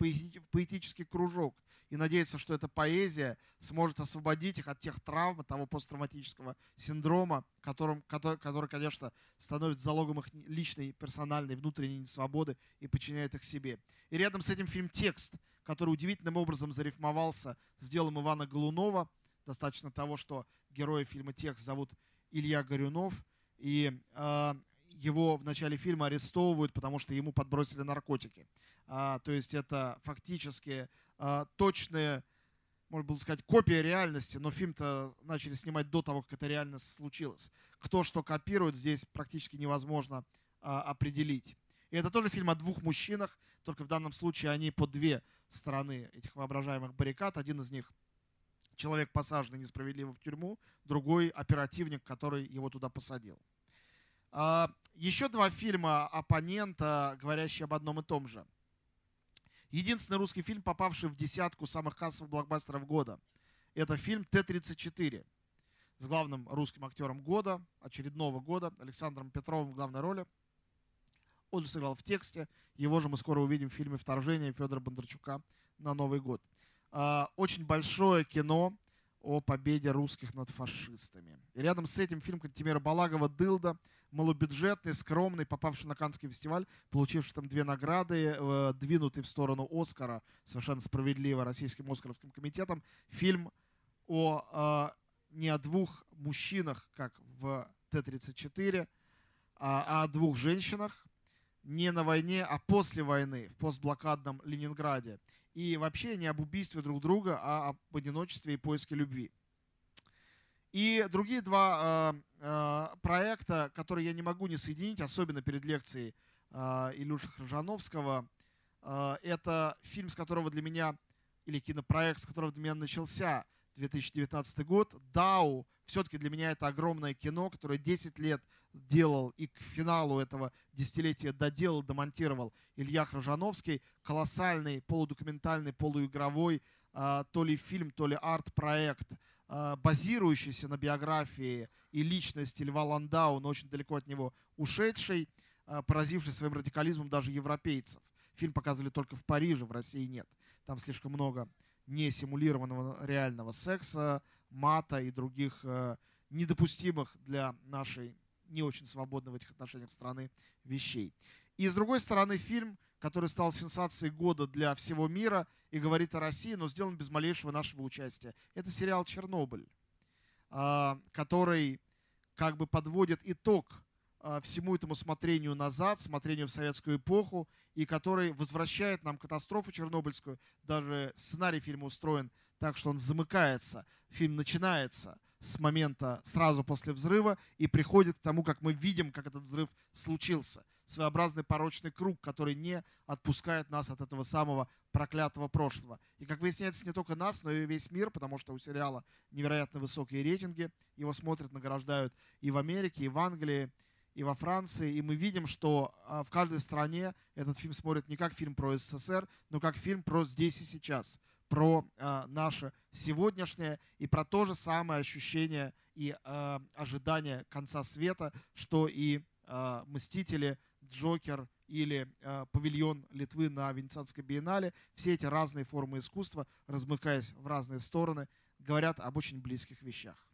поэтический кружок и надеются, что эта поэзия сможет освободить их от тех травм, от того посттравматического синдрома, которым, который, который, конечно, становится залогом их личной, персональной, внутренней свободы и подчиняет их себе. И рядом с этим фильм «Текст», который удивительным образом зарифмовался с делом Ивана Голунова. Достаточно того, что героя фильма «Текст» зовут Илья Горюнов, и э, его в начале фильма арестовывают, потому что ему подбросили наркотики. А, то есть это фактически точная, можно было сказать, копия реальности, но фильм-то начали снимать до того, как это реально случилось. Кто что копирует, здесь практически невозможно а, определить. И это тоже фильм о двух мужчинах, только в данном случае они по две стороны этих воображаемых баррикад. Один из них человек, посаженный несправедливо в тюрьму, другой оперативник, который его туда посадил. А, еще два фильма оппонента, говорящие об одном и том же. Единственный русский фильм, попавший в десятку самых кассовых блокбастеров года, это фильм Т-34 с главным русским актером года, очередного года, Александром Петровым в главной роли. Он же сыграл в тексте. Его же мы скоро увидим в фильме «Вторжение» Федора Бондарчука на Новый год. А, очень большое кино о победе русских над фашистами. И рядом с этим фильм Кантемира Балагова «Дылда», малобюджетный, скромный, попавший на Каннский фестиваль, получивший там две награды, э, двинутый в сторону Оскара, совершенно справедливо, Российским Оскаровским комитетом. Фильм о, э, не о двух мужчинах, как в Т-34, а, а о двух женщинах, не на войне, а после войны, в постблокадном Ленинграде. И вообще не об убийстве друг друга, а об одиночестве и поиске любви. И другие два э, э, проекта, которые я не могу не соединить, особенно перед лекцией э, Илюши Хржановского, э, это фильм, с которого для меня, или кинопроект, с которого для меня начался 2019 год, «Дау. все-таки для меня это огромное кино, которое 10 лет делал и к финалу этого десятилетия доделал, демонтировал Илья Хрожановский. Колоссальный полудокументальный, полуигровой, а, то ли фильм, то ли арт-проект, а, базирующийся на биографии и личности Льва Ландау, но очень далеко от него ушедший, а, поразивший своим радикализмом даже европейцев. Фильм показывали только в Париже, в России нет. Там слишком много не симулированного реального секса, мата и других недопустимых для нашей не очень свободной в этих отношениях страны вещей. И с другой стороны, фильм, который стал сенсацией года для всего мира и говорит о России, но сделан без малейшего нашего участия. Это сериал «Чернобыль», а, который как бы подводит итог а, всему этому смотрению назад, смотрению в советскую эпоху, и который возвращает нам катастрофу чернобыльскую. Даже сценарий фильма устроен так, что он замыкается. Фильм начинается с момента сразу после взрыва и приходит к тому, как мы видим, как этот взрыв случился. Своеобразный порочный круг, который не отпускает нас от этого самого проклятого прошлого. И, как выясняется, не только нас, но и весь мир, потому что у сериала невероятно высокие рейтинги. Его смотрят, награждают и в Америке, и в Англии, и во Франции. И мы видим, что а, в каждой стране этот фильм смотрят не как фильм про СССР, но как фильм про здесь и сейчас про э, наше сегодняшнее и про то же самое ощущение и э, ожидание конца света, что и э, «Мстители», «Джокер» или э, «Павильон Литвы» на Венецианской биеннале. Все эти разные формы искусства, размыкаясь в разные стороны, говорят об очень близких вещах.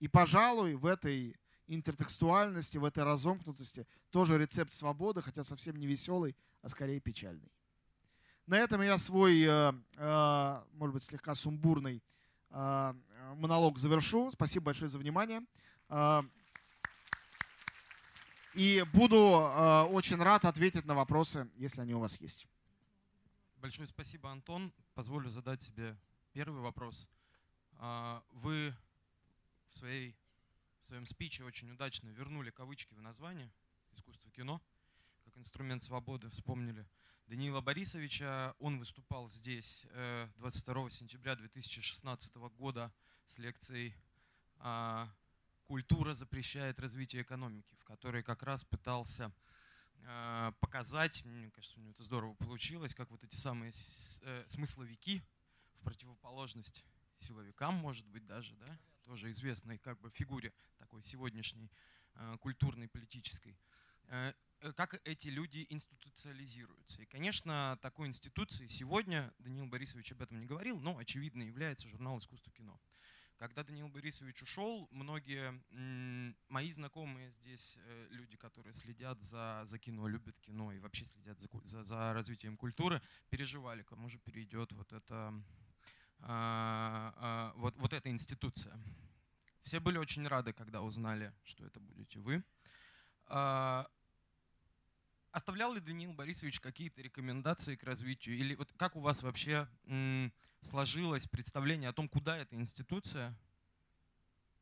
И, пожалуй, в этой интертекстуальности, в этой разомкнутости тоже рецепт свободы, хотя совсем не веселый, а скорее печальный. На этом я свой, э, э, может быть, слегка сумбурный э, монолог завершу. Спасибо большое за внимание. И буду очень рад ответить на вопросы, если они у вас есть. Большое спасибо, Антон. Позволю задать себе первый вопрос. Вы в, своей, в своем спиче очень удачно вернули кавычки в название «Искусство кино» как инструмент свободы, вспомнили Даниила Борисовича. Он выступал здесь 22 э, сентября 2016 года с лекцией а, «Культура запрещает развитие экономики», в которой как раз пытался э, показать, мне кажется, у него это здорово получилось, как вот эти самые э, смысловики в противоположность силовикам, может быть, даже, да, тоже известной как бы фигуре такой сегодняшней культурной, политической, как эти люди институциализируются. И, конечно, такой институцией сегодня, Даниил Борисович об этом не говорил, но очевидно является журнал «Искусство кино». Когда Даниил Борисович ушел, многие мои знакомые здесь э, люди, которые следят за, за кино, любят кино и вообще следят за, за, за развитием культуры, переживали, кому же перейдет вот эта, а, а, вот, вот эта институция. Все были очень рады, когда узнали, что это будете вы. Оставлял ли Даниил Борисович какие-то рекомендации к развитию? Или вот как у вас вообще сложилось представление о том, куда эта институция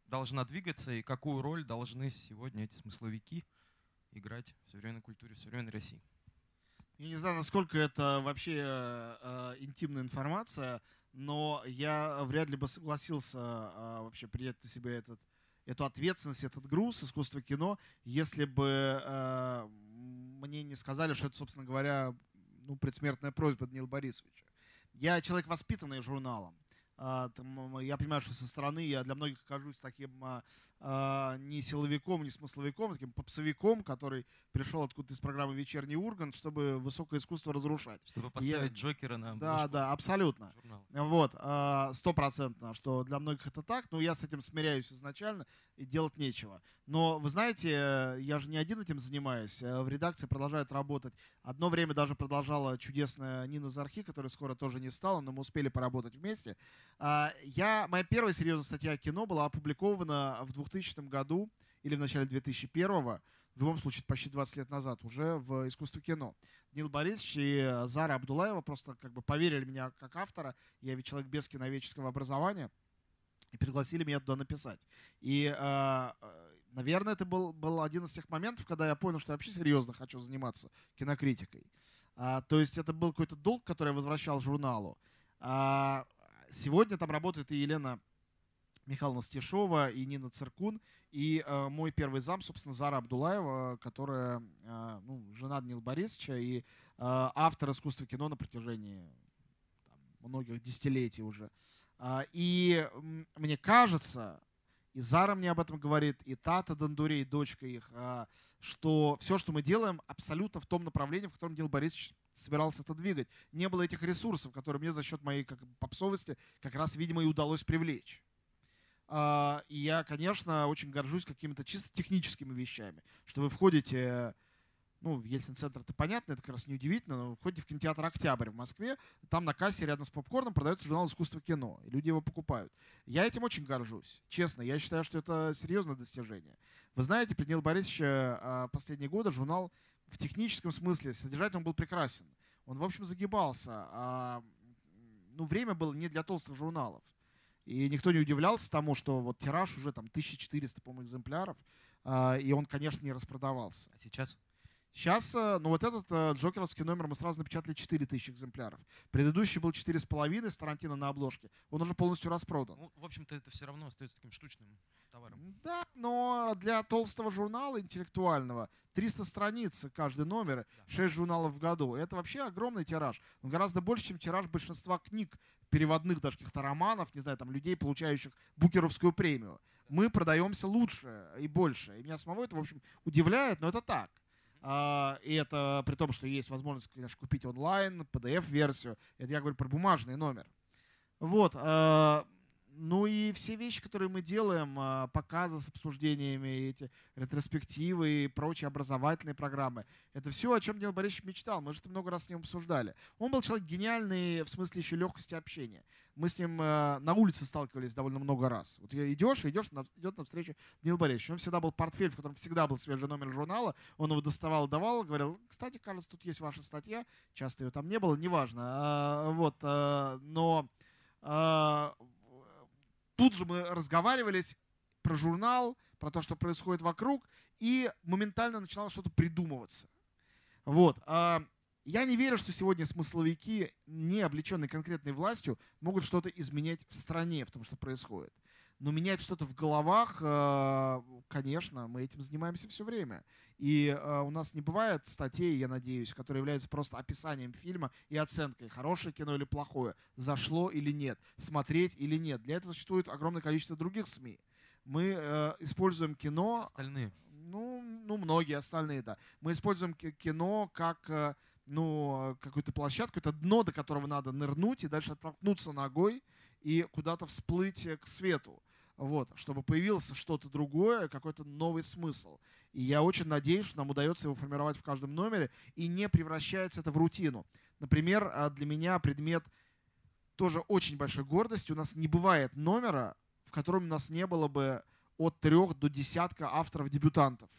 должна двигаться и какую роль должны сегодня эти смысловики играть в современной культуре, в современной России? Я не знаю, насколько это вообще э, э, интимная информация, но я вряд ли бы согласился э, вообще принять на себя этот, эту ответственность, этот груз искусства кино, если бы э, мне не сказали, что это, собственно говоря, ну, предсмертная просьба Данила Борисовича. Я человек, воспитанный журналом. А, я понимаю, что со стороны я для многих кажусь таким а, а, не силовиком, не смысловиком, таким попсовиком, который пришел откуда-то из программы «Вечерний Ургант», чтобы высокое искусство разрушать. Чтобы поставить я... Джокера на Да, да, абсолютно. Журнал. Вот, стопроцентно, что для многих это так, но я с этим смиряюсь изначально, и делать нечего. Но, вы знаете, я же не один этим занимаюсь. В редакции продолжает работать. Одно время даже продолжала чудесная Нина Зархи, которая скоро тоже не стала, но мы успели поработать вместе. А, я, моя первая серьезная статья о кино была опубликована в 2000 году или в начале 2001 в любом случае почти 20 лет назад уже в искусство кино. Нил Борисович и Зара Абдулаева просто как бы поверили меня как автора. Я ведь человек без киноведческого образования. И пригласили меня туда написать. И, а, наверное, это был, был один из тех моментов, когда я понял, что я вообще серьезно хочу заниматься кинокритикой. А, то есть это был какой-то долг, который я возвращал журналу. Сегодня там работает и Елена Михайловна Стишова и Нина Цыркун. И э, мой первый зам, собственно, Зара Абдулаева, которая э, ну, жена Данила Борисовича и э, автор искусства кино на протяжении там, многих десятилетий уже. Э, и мне кажется, и Зара мне об этом говорит, и Тата Дондурей, дочка их, э, что все, что мы делаем, абсолютно в том направлении, в котором Данил Борисович собирался это двигать. Не было этих ресурсов, которые мне за счет моей как, попсовости как раз, видимо, и удалось привлечь. А, и я, конечно, очень горжусь какими-то чисто техническими вещами, что вы входите, ну, в Ельцин-центр это понятно, это как раз неудивительно, но вы входите в кинотеатр «Октябрь» в Москве, там на кассе рядом с попкорном продается журнал «Искусство кино», и люди его покупают. Я этим очень горжусь, честно, я считаю, что это серьезное достижение. Вы знаете, при Нил Борисовиче а, последние годы журнал в техническом смысле, содержательно он был прекрасен. Он, в общем, загибался. А, ну, время было не для толстых журналов. И никто не удивлялся тому, что вот тираж уже там 1400, по-моему, экземпляров, а, и он, конечно, не распродавался. А сейчас? Сейчас, э, ну вот этот э, джокеровский номер мы сразу напечатали 4000 экземпляров. Предыдущий был 4,5 с Тарантино на обложке. Он уже полностью распродан. Ну, в общем-то, это все равно остается таким штучным товаром. Да, но для толстого журнала интеллектуального 300 страниц каждый номер, 6 журналов в году. Это вообще огромный тираж. Он гораздо больше, чем тираж большинства книг, переводных даже каких-то романов, не знаю, там людей, получающих букеровскую премию. Мы продаемся лучше и больше. И меня самого это, в общем, удивляет, но это так. А, и это при том, что есть возможность, конечно, купить онлайн, PDF-версию. Это я говорю про бумажный номер. Вот. А, ну и все вещи, которые мы делаем, а, показы с обсуждениями, эти ретроспективы и прочие образовательные программы, это все, о чем Данил Борисович мечтал. Мы же это много раз с ним обсуждали. Он был человек гениальный в смысле еще легкости общения. Мы с ним а, на улице сталкивались довольно много раз. Вот идешь, идешь, идет на встречу Данил Борисович. Он всегда был портфель, в котором всегда был свежий номер журнала. Он его доставал, давал, говорил, кстати, кажется, тут есть ваша статья. Часто ее там не было, неважно. А, вот, но тут же мы разговаривались про журнал, про то, что происходит вокруг, и моментально начинало что-то придумываться. Вот. А, я не верю, что сегодня смысловики, не облеченные конкретной властью, могут что-то изменять в стране, в том, что происходит. Но менять что-то в головах, а, конечно, мы этим занимаемся все время. И а, у нас не бывает статей, я надеюсь, которые являются просто описанием фильма и оценкой, хорошее кино или плохое, зашло или нет, смотреть или нет. Для этого существует огромное количество других СМИ. Мы э, используем кино... Остальные. Ну, ну, многие остальные, да. Мы используем кино как э, ну, какую-то площадку, это дно, до которого надо нырнуть и дальше оттолкнуться ногой и куда-то всплыть к свету вот, чтобы появился что-то другое, какой-то новый смысл. И я очень надеюсь, что нам удается его формировать в каждом номере и не превращается это в рутину. Например, а, для меня предмет тоже очень большой гордости. У нас не бывает номера, в котором у нас не было бы от трех до десятка авторов-дебютантов.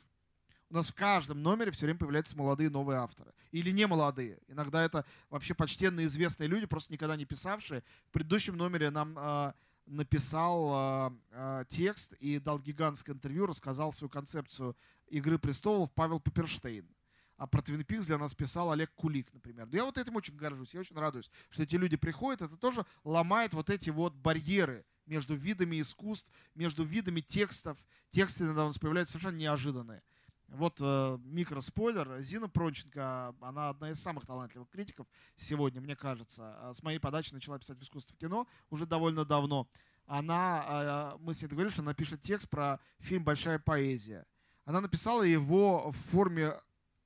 У нас в каждом номере все время появляются молодые новые авторы. Или не молодые. Иногда это вообще почтенные известные люди, просто никогда не писавшие. В предыдущем номере нам э, написал э, э, текст и дал гигантское интервью, рассказал свою концепцию «Игры престолов» Павел Паперштейн. А про Твин Пикс для нас писал Олег Кулик, например. я вот этим очень горжусь, я очень радуюсь, что эти люди приходят, это тоже ломает вот эти вот барьеры между видами искусств, между видами текстов. Тексты иногда у нас появляются совершенно неожиданные. Вот э, микроспойлер. Зина Пронченко, она одна из самых талантливых критиков сегодня, мне кажется. А с моей подачи начала писать в искусство в кино уже довольно давно. Она, э, мы с ней договорились, что она пишет текст про фильм «Большая поэзия». Она написала его в форме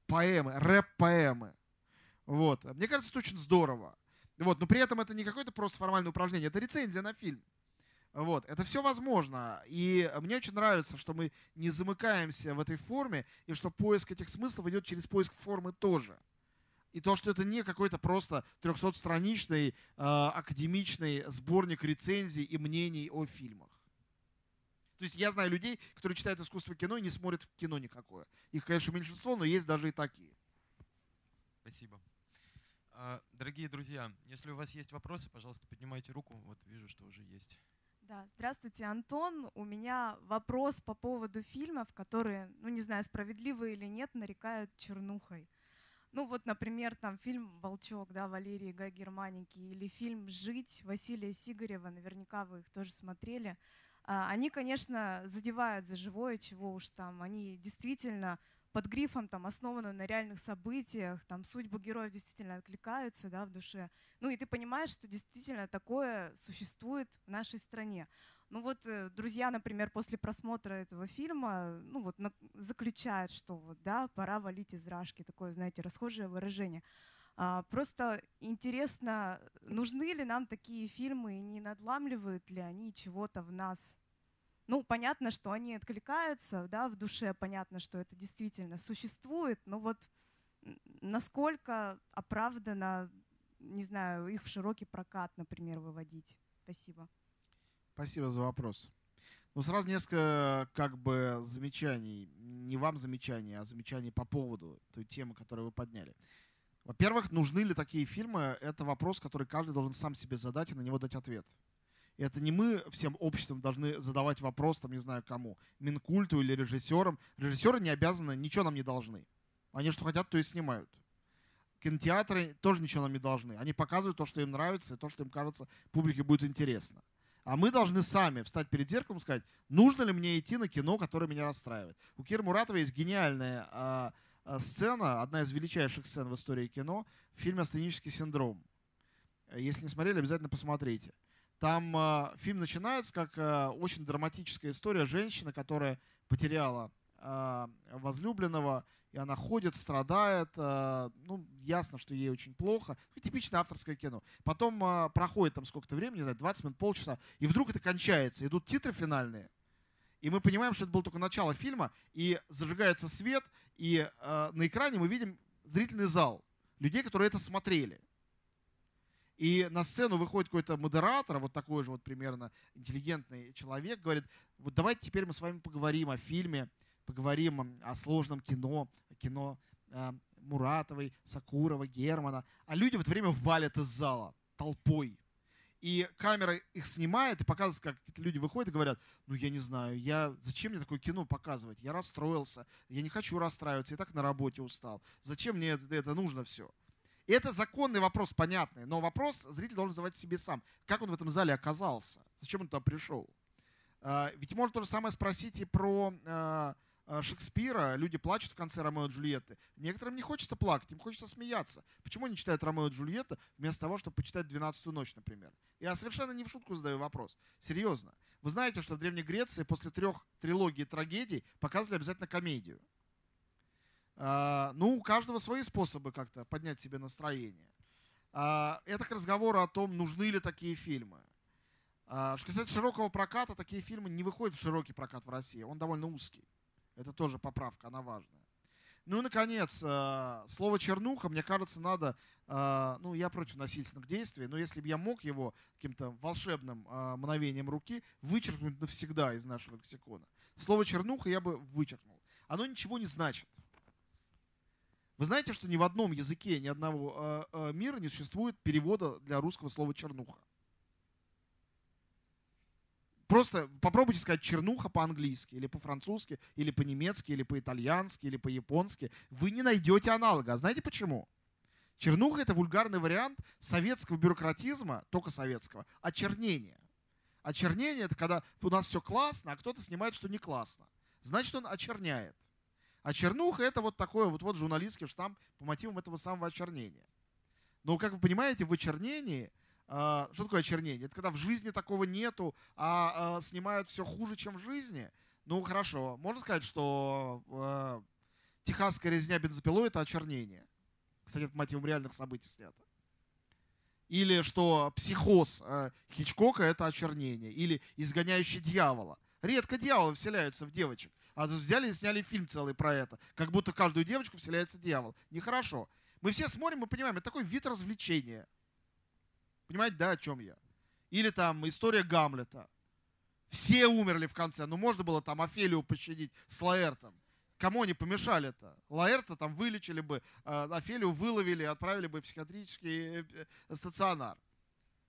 поэмы, рэп-поэмы. Вот. Мне кажется, это очень здорово. Вот. Но при этом это не какое-то просто формальное упражнение, это рецензия на фильм. Вот, это все возможно. И мне очень нравится, что мы не замыкаемся в этой форме, и что поиск этих смыслов идет через поиск формы тоже. И то, что это не какой-то просто 300-страничный э, академичный сборник рецензий и мнений о фильмах. То есть я знаю людей, которые читают искусство кино и не смотрят в кино никакое. Их, конечно, меньшинство, но есть даже и такие. Спасибо. А, дорогие друзья, если у вас есть вопросы, пожалуйста, поднимайте руку. Вот вижу, что уже есть. Да, здравствуйте, Антон. У меня вопрос по поводу фильмов, которые, ну не знаю, справедливы или нет, нарекают чернухой. Ну вот, например, там фильм «Волчок», да, Валерии Гай Германики, или фильм «Жить» Василия Сигарева, наверняка вы их тоже смотрели. а, они, конечно, задевают за живое, чего уж там. Они действительно под грифом там основаны на реальных событиях, там судьбы героев действительно откликаются да, в душе. Ну и ты понимаешь, что действительно такое существует в нашей стране. Ну вот э, друзья, например, после просмотра этого фильма, ну вот заключают, что вот да, пора валить из рашки, такое, знаете, расхожее выражение. А, просто интересно, нужны ли нам такие фильмы и не надламливают ли они чего-то в нас? Ну, понятно, что они откликаются, да, в душе, понятно, что это действительно существует, но вот насколько оправдано, не знаю, их в широкий прокат, например, выводить? Спасибо. Спасибо за вопрос. Ну, сразу несколько как бы замечаний. Не вам замечаний, а замечаний по поводу той темы, которую вы подняли. Во-первых, нужны ли такие фильмы? Это вопрос, который каждый должен сам себе задать и на него дать ответ. И это не мы всем обществом должны задавать вопрос, там, не знаю кому, Минкульту или режиссерам. Режиссеры не обязаны, ничего нам не должны. Они что хотят, то и снимают. Кинотеатры тоже ничего нам не должны. Они показывают то, что им нравится, и то, что им кажется, публике будет интересно. А мы должны сами встать перед зеркалом и сказать, нужно ли мне идти на кино, которое меня расстраивает. У Киры Муратовой есть гениальная а, сцена, одна из величайших сцен в истории кино, в фильме «Астенический синдром». Если не смотрели, обязательно посмотрите. Там а, фильм начинается как а, очень драматическая история женщины, которая потеряла а, возлюбленного, и она ходит, страдает, э, ну, ясно, что ей очень плохо. Ну, типичное авторское кино. Потом э, проходит там сколько-то времени, не знаю, 20 минут, полчаса, и вдруг это кончается. Идут титры финальные, и мы понимаем, что это было только начало фильма, и зажигается свет, и э, на экране мы видим зрительный зал, людей, которые это смотрели. И на сцену выходит какой-то модератор, вот такой же вот примерно интеллигентный человек, говорит, вот давайте теперь мы с вами поговорим о фильме, поговорим о сложном кино, о кино э, Муратовой, Сакурова, Германа. А люди в это время валят из зала толпой. И камера их снимает и показывает, как люди выходят и говорят, ну я не знаю, я, зачем мне такое кино показывать? Я расстроился, я не хочу расстраиваться, я так на работе устал. Зачем мне это, это нужно все? И это законный вопрос, понятный, но вопрос зритель должен задавать себе сам. Как он в этом зале оказался? Зачем он туда пришел? А, ведь можно то же самое спросить и про а, Э, Шекспира, люди плачут в конце Ромео и Джульетты. Некоторым не хочется плакать, им хочется смеяться. Почему они читают Ромео и Джульетта вместо того, чтобы почитать «Двенадцатую ночь», например? Я совершенно не в шутку задаю вопрос. Серьезно. Вы знаете, что в Древней Греции после трех трилогий трагедий показывали обязательно комедию. А, ну, у каждого свои способы как-то поднять себе настроение. А, это к разговору о том, нужны ли такие фильмы. А, что касается широкого проката, такие фильмы не выходят в широкий прокат в России. Он довольно узкий. Это тоже поправка, она важная. Ну и, наконец, слово «чернуха», мне кажется, надо... Ну, я против насильственных действий, но если бы я мог его каким-то волшебным мгновением руки вычеркнуть навсегда из нашего лексикона, слово «чернуха» я бы вычеркнул. Оно ничего не значит. Вы знаете, что ни в одном языке, ни одного мира не существует перевода для русского слова «чернуха»? Просто попробуйте сказать чернуха по-английски, или по-французски, или по-немецки, или по-итальянски, или по-японски. Вы не найдете аналога. А знаете почему? Чернуха — это вульгарный вариант советского бюрократизма, только советского, очернения. Очернение — это когда у нас все классно, а кто-то снимает, что не классно. Значит, он очерняет. А чернуха — это вот такой вот, вот журналистский штамп по мотивам этого самого очернения. Но, как вы понимаете, в очернении — а, что такое очернение? Это когда в жизни такого нету, а, а снимают все хуже, чем в жизни. Ну, хорошо. Можно сказать, что э, техасская резня бензопилой — это очернение. Кстати, это мотивом реальных событий снято. Или что психоз э, Хичкока — это очернение. Или изгоняющий дьявола. Редко дьяволы вселяются в девочек. А взяли и сняли фильм целый про это. Как будто каждую девочку вселяется дьявол. Нехорошо. Мы все смотрим и понимаем, это такой вид развлечения. Понимаете, да, о чем я? Или там история Гамлета. Все умерли в конце. Ну, можно было там Офелию пощадить с Лаэртом. Кому они помешали-то? Лаэрта там вылечили бы, а Офелию выловили, отправили бы в психиатрический э, стационар.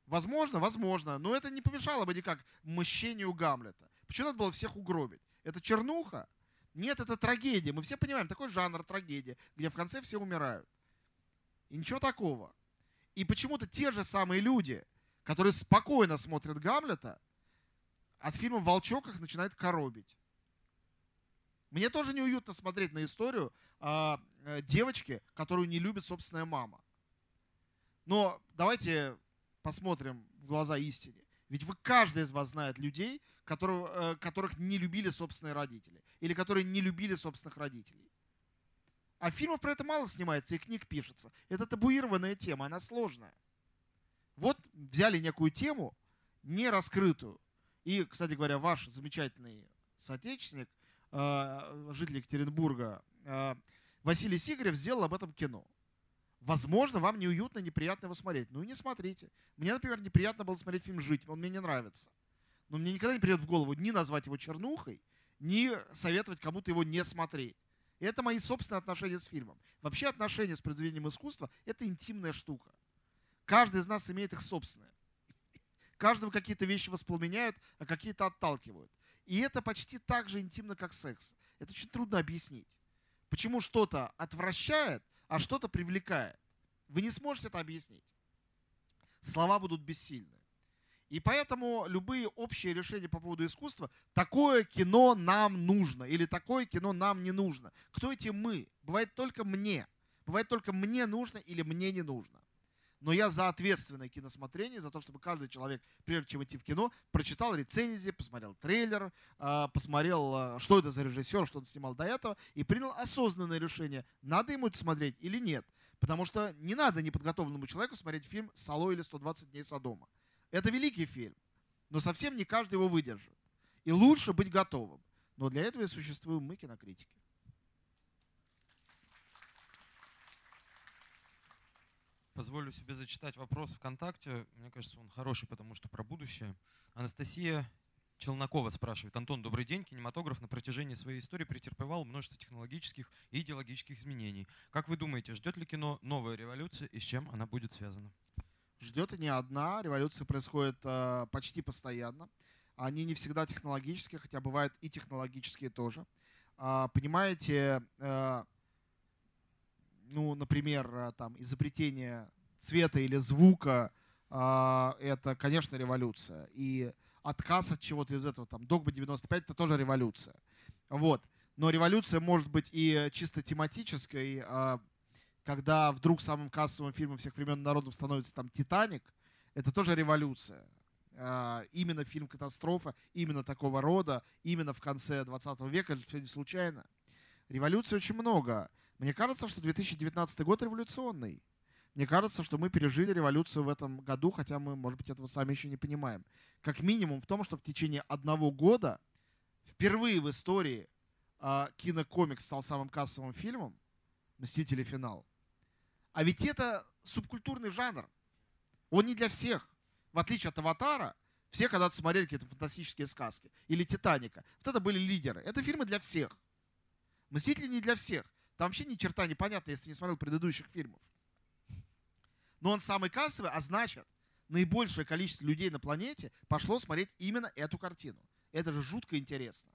Возможно, возможно. Но это не помешало бы никак мщению Гамлета. Почему надо было всех угробить? Это чернуха? Нет, это трагедия. Мы все понимаем, такой жанр трагедия, где в конце все умирают. И ничего такого. И почему-то те же самые люди, которые спокойно смотрят Гамлета, от фильма «Волчок» их начинает коробить. Мне тоже неуютно смотреть на историю э, девочки, которую не любит собственная мама. Но давайте посмотрим в глаза истине. Ведь вы, каждый из вас знает людей, которые, э, которых не любили собственные родители. Или которые не любили собственных родителей. А фильмов про это мало снимается, и книг пишется. Это табуированная тема, она сложная. Вот взяли некую тему, не раскрытую. И, кстати говоря, ваш замечательный соотечественник, э, житель Екатеринбурга, э, Василий Сигарев сделал об этом кино. Возможно, вам неуютно, неприятно его смотреть. Ну и не смотрите. Мне, например, неприятно было смотреть фильм «Жить», он мне не нравится. Но мне никогда не придет в голову ни назвать его чернухой, ни советовать кому-то его не смотреть. И это мои собственные отношения с фильмом. Вообще отношения с произведением искусства – это интимная штука. Каждый из нас имеет их собственное. Каждого какие-то вещи воспламеняют, а какие-то отталкивают. И это почти так же интимно, как секс. Это очень трудно объяснить. Почему что-то отвращает, а что-то привлекает. Вы не сможете это объяснить. Слова будут бессильны. И поэтому любые общие решения по поводу искусства, такое кино нам нужно или такое кино нам не нужно. Кто эти мы? Бывает только мне. Бывает только мне нужно или мне не нужно. Но я за ответственное киносмотрение, за то, чтобы каждый человек, прежде чем идти в кино, прочитал рецензии, посмотрел трейлер, а, посмотрел, а, что это за режиссер, что он снимал до этого, и принял осознанное решение, надо ему это смотреть или нет. Потому что не надо неподготовленному человеку смотреть фильм «Сало» или «120 дней Содома». Это великий фильм, но совсем не каждый его выдержит. И лучше быть готовым. Но для этого и существуем мы, кинокритики. Позволю себе зачитать вопрос ВКонтакте. Мне кажется, он хороший, потому что про будущее. Анастасия Челнокова спрашивает. Антон, добрый день. Кинематограф на протяжении своей истории претерпевал множество технологических и идеологических изменений. Как вы думаете, ждет ли кино новая революция и с чем она будет связана? ждет и не одна. Революция происходит э, почти постоянно. Они не всегда технологические, хотя бывают и технологические тоже. А, понимаете, э, ну, например, э, там, изобретение цвета или звука, э, это, конечно, революция. И отказ от чего-то из этого, там, Догма 95, это тоже революция. Вот. Но революция может быть и чисто тематической, э, когда вдруг самым кассовым фильмом всех времен народов становится там «Титаник», это тоже революция. А, именно фильм «Катастрофа», именно такого рода, именно в конце 20 века, это все не случайно. Революции очень много. Мне кажется, что 2019 год революционный. Мне кажется, что мы пережили революцию в этом году, хотя мы, может быть, этого сами еще не понимаем. Как минимум в том, что в течение одного года впервые в истории э, кинокомикс стал самым кассовым фильмом «Мстители. Финал». А ведь это субкультурный жанр. Он не для всех. В отличие от «Аватара», все когда-то смотрели какие-то фантастические сказки. Или «Титаника». Вот это были лидеры. Это фильмы для всех. «Мстители» не для всех. Там вообще ни черта не понятно, если не смотрел предыдущих фильмов. Но он самый кассовый, а значит, наибольшее количество людей на планете пошло смотреть именно эту картину. Это же жутко интересно.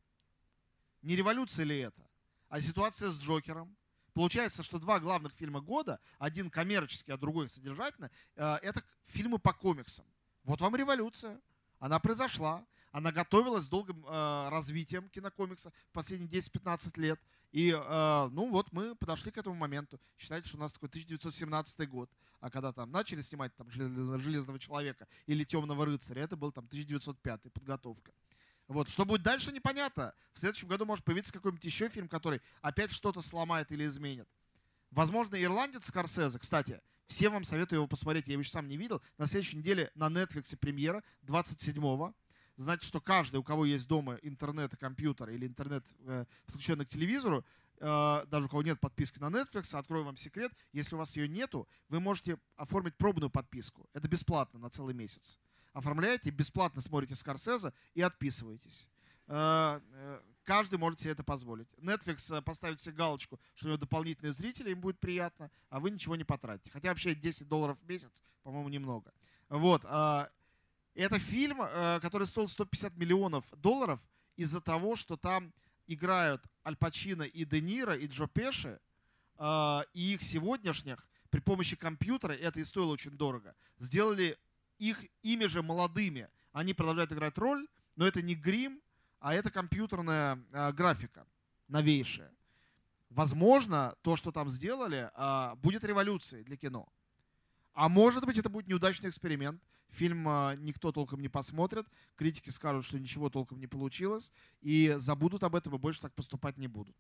Не революция ли это? А ситуация с Джокером, Получается, что два главных фильма года, один коммерческий, а другой содержательный, э, это фильмы по комиксам. Вот вам революция. Она произошла. Она готовилась с долгим э, развитием кинокомикса в последние 10-15 лет. И, э, ну вот, мы подошли к этому моменту. Считайте, что у нас такой 1917 год. А когда там начали снимать там, «Железного человека» или «Темного рыцаря», это был там 1905 подготовка. Вот. Что будет дальше, непонятно. В следующем году может появиться какой-нибудь еще фильм, который опять что-то сломает или изменит. Возможно, «Ирландец» Скорсезе, кстати, всем вам советую его посмотреть, я его еще сам не видел. На следующей неделе на Netflix премьера 27-го. Значит, что каждый, у кого есть дома интернет и компьютер или интернет, э, подключенный к телевизору, э, даже у кого нет подписки на Netflix, открою вам секрет, если у вас ее нету, вы можете оформить пробную подписку. Это бесплатно на целый месяц оформляете, бесплатно смотрите Скорсезе и отписываетесь. Э, каждый может себе это позволить. Netflix поставит себе галочку, что у него дополнительные зрители, им будет приятно, а вы ничего не потратите. Хотя вообще 10 долларов в месяц, по-моему, немного. Вот. Это фильм, который стоил 150 миллионов долларов из-за того, что там играют Аль Пачино и Де Ниро, и Джо Пеши, и их сегодняшних при помощи компьютера, это и стоило очень дорого, сделали их ими же молодыми. Они продолжают играть роль, но это не грим, а это компьютерная а, графика новейшая. Возможно, то, что там сделали, будет революцией для кино. А может быть, это будет неудачный эксперимент. Фильм а, никто толком не посмотрит, критики скажут, что ничего толком не получилось, и забудут об этом и больше так поступать не будут.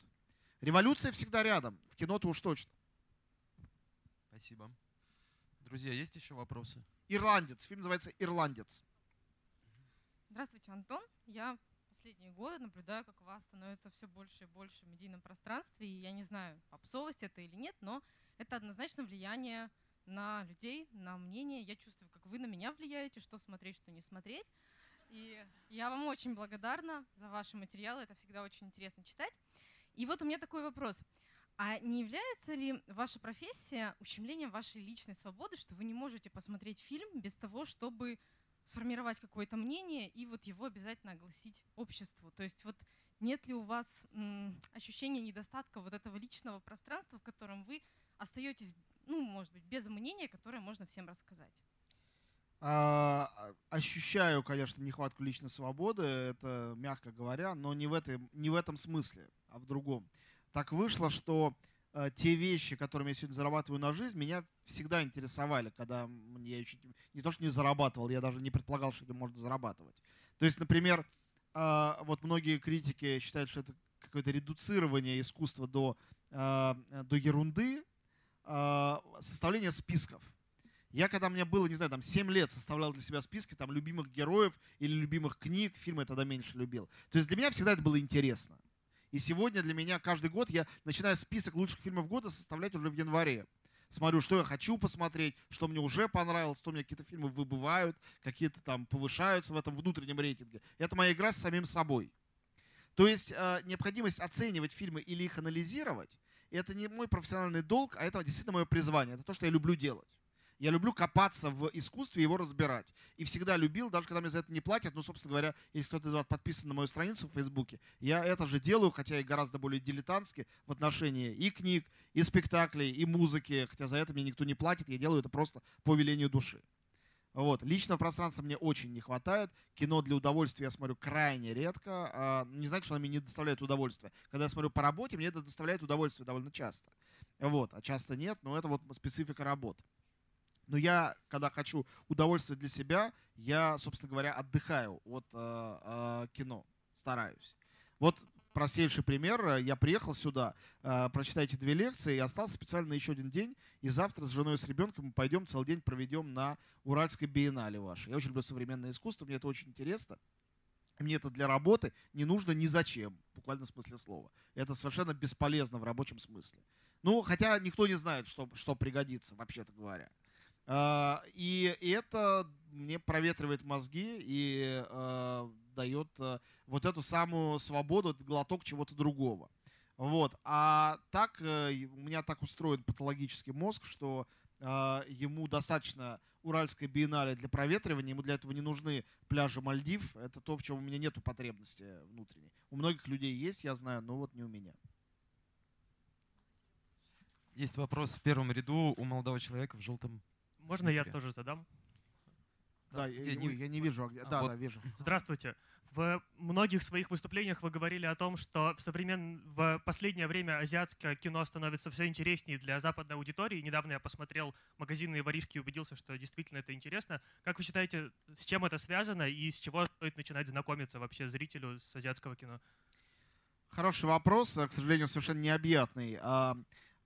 Революция всегда рядом, в кино-то уж точно. Спасибо. Друзья, есть еще вопросы? Ирландец. Фильм называется «Ирландец». Здравствуйте, Антон. Я последние годы наблюдаю, как вас становится все больше и больше в медийном пространстве. И я не знаю, попсовость это или нет, но это однозначно влияние на людей, на мнение. Я чувствую, как вы на меня влияете, что смотреть, что не смотреть. И я вам очень благодарна за ваши материалы. Это всегда очень интересно читать. И вот у меня такой вопрос. А не является ли ваша профессия ущемлением вашей личной свободы, что вы не можете посмотреть фильм без того, чтобы сформировать какое-то мнение и вот его обязательно огласить обществу? То есть вот нет ли у вас ощущения недостатка вот этого личного пространства, в котором вы остаетесь, ну, может быть, без мнения, которое можно всем рассказать? А, ощущаю, конечно, нехватку личной свободы, это мягко говоря, но не в, этой, не в этом смысле, а в другом так вышло, что э, те вещи, которыми я сегодня зарабатываю на жизнь, меня всегда интересовали, когда я еще не то, что не зарабатывал, я даже не предполагал, что это можно зарабатывать. То есть, например, э, вот многие критики считают, что это какое-то редуцирование искусства до, э, до ерунды, составление списков. Я, когда мне было, не знаю, там 7 лет составлял для себя списки там любимых героев или любимых книг, фильмы я тогда меньше любил. То есть для меня всегда это было интересно. И сегодня для меня каждый год я начинаю список лучших фильмов года составлять уже в январе. Смотрю, что я хочу посмотреть, что мне уже понравилось, что у меня какие-то фильмы выбывают, какие-то там повышаются в этом внутреннем рейтинге. Это моя игра с самим собой. То есть э, необходимость оценивать фильмы или их анализировать, это не мой профессиональный долг, а это действительно мое призвание. Это то, что я люблю делать. Я люблю копаться в искусстве и его разбирать. И всегда любил, даже когда мне за это не платят, ну, собственно говоря, если кто-то из вас подписан на мою страницу в Фейсбуке, я это же делаю, хотя и гораздо более дилетантски в отношении и книг, и спектаклей, и музыки, хотя за это мне никто не платит, я делаю это просто по велению души. Вот. Личного пространства мне очень не хватает. Кино для удовольствия я смотрю крайне редко. А, не значит, что оно мне не доставляет удовольствия. Когда я смотрю по работе, мне это доставляет удовольствие довольно часто. Вот. А часто нет, но это вот специфика работы. Но я, когда хочу удовольствие для себя, я, собственно говоря, отдыхаю от э, э, кино, стараюсь. Вот простейший пример. Я приехал сюда, э, прочитайте две лекции, и остался специально еще один день. И завтра с женой и с ребенком мы пойдем целый день проведем на Уральской биеннале вашей. Я очень люблю современное искусство, мне это очень интересно. Мне это для работы не нужно ни зачем, буквально в смысле слова. Это совершенно бесполезно в рабочем смысле. Ну, хотя никто не знает, что, что пригодится, вообще-то говоря. А, и, это мне проветривает мозги и э, дает э, вот эту самую свободу, глоток чего-то другого. Вот. А так э, у меня так устроен патологический мозг, что э, ему достаточно Уральской биеннале для проветривания, ему для этого не нужны пляжи Мальдив. Это то, в чем у меня нету потребности внутренней. У многих людей есть, я знаю, но вот не у меня. Есть вопрос в первом ряду у молодого человека в желтом можно я тоже задам? Да, я, я, не, я не вижу. А, да, вот. да, вижу. Здравствуйте. В многих своих выступлениях вы говорили о том, что в, современ... в последнее время азиатское кино становится все интереснее для западной аудитории. Недавно я посмотрел «Магазинные воришки» и убедился, что действительно это интересно. Как вы считаете, с чем это связано и с чего стоит начинать знакомиться вообще зрителю с азиатского кино? Хороший вопрос, к сожалению, совершенно необъятный.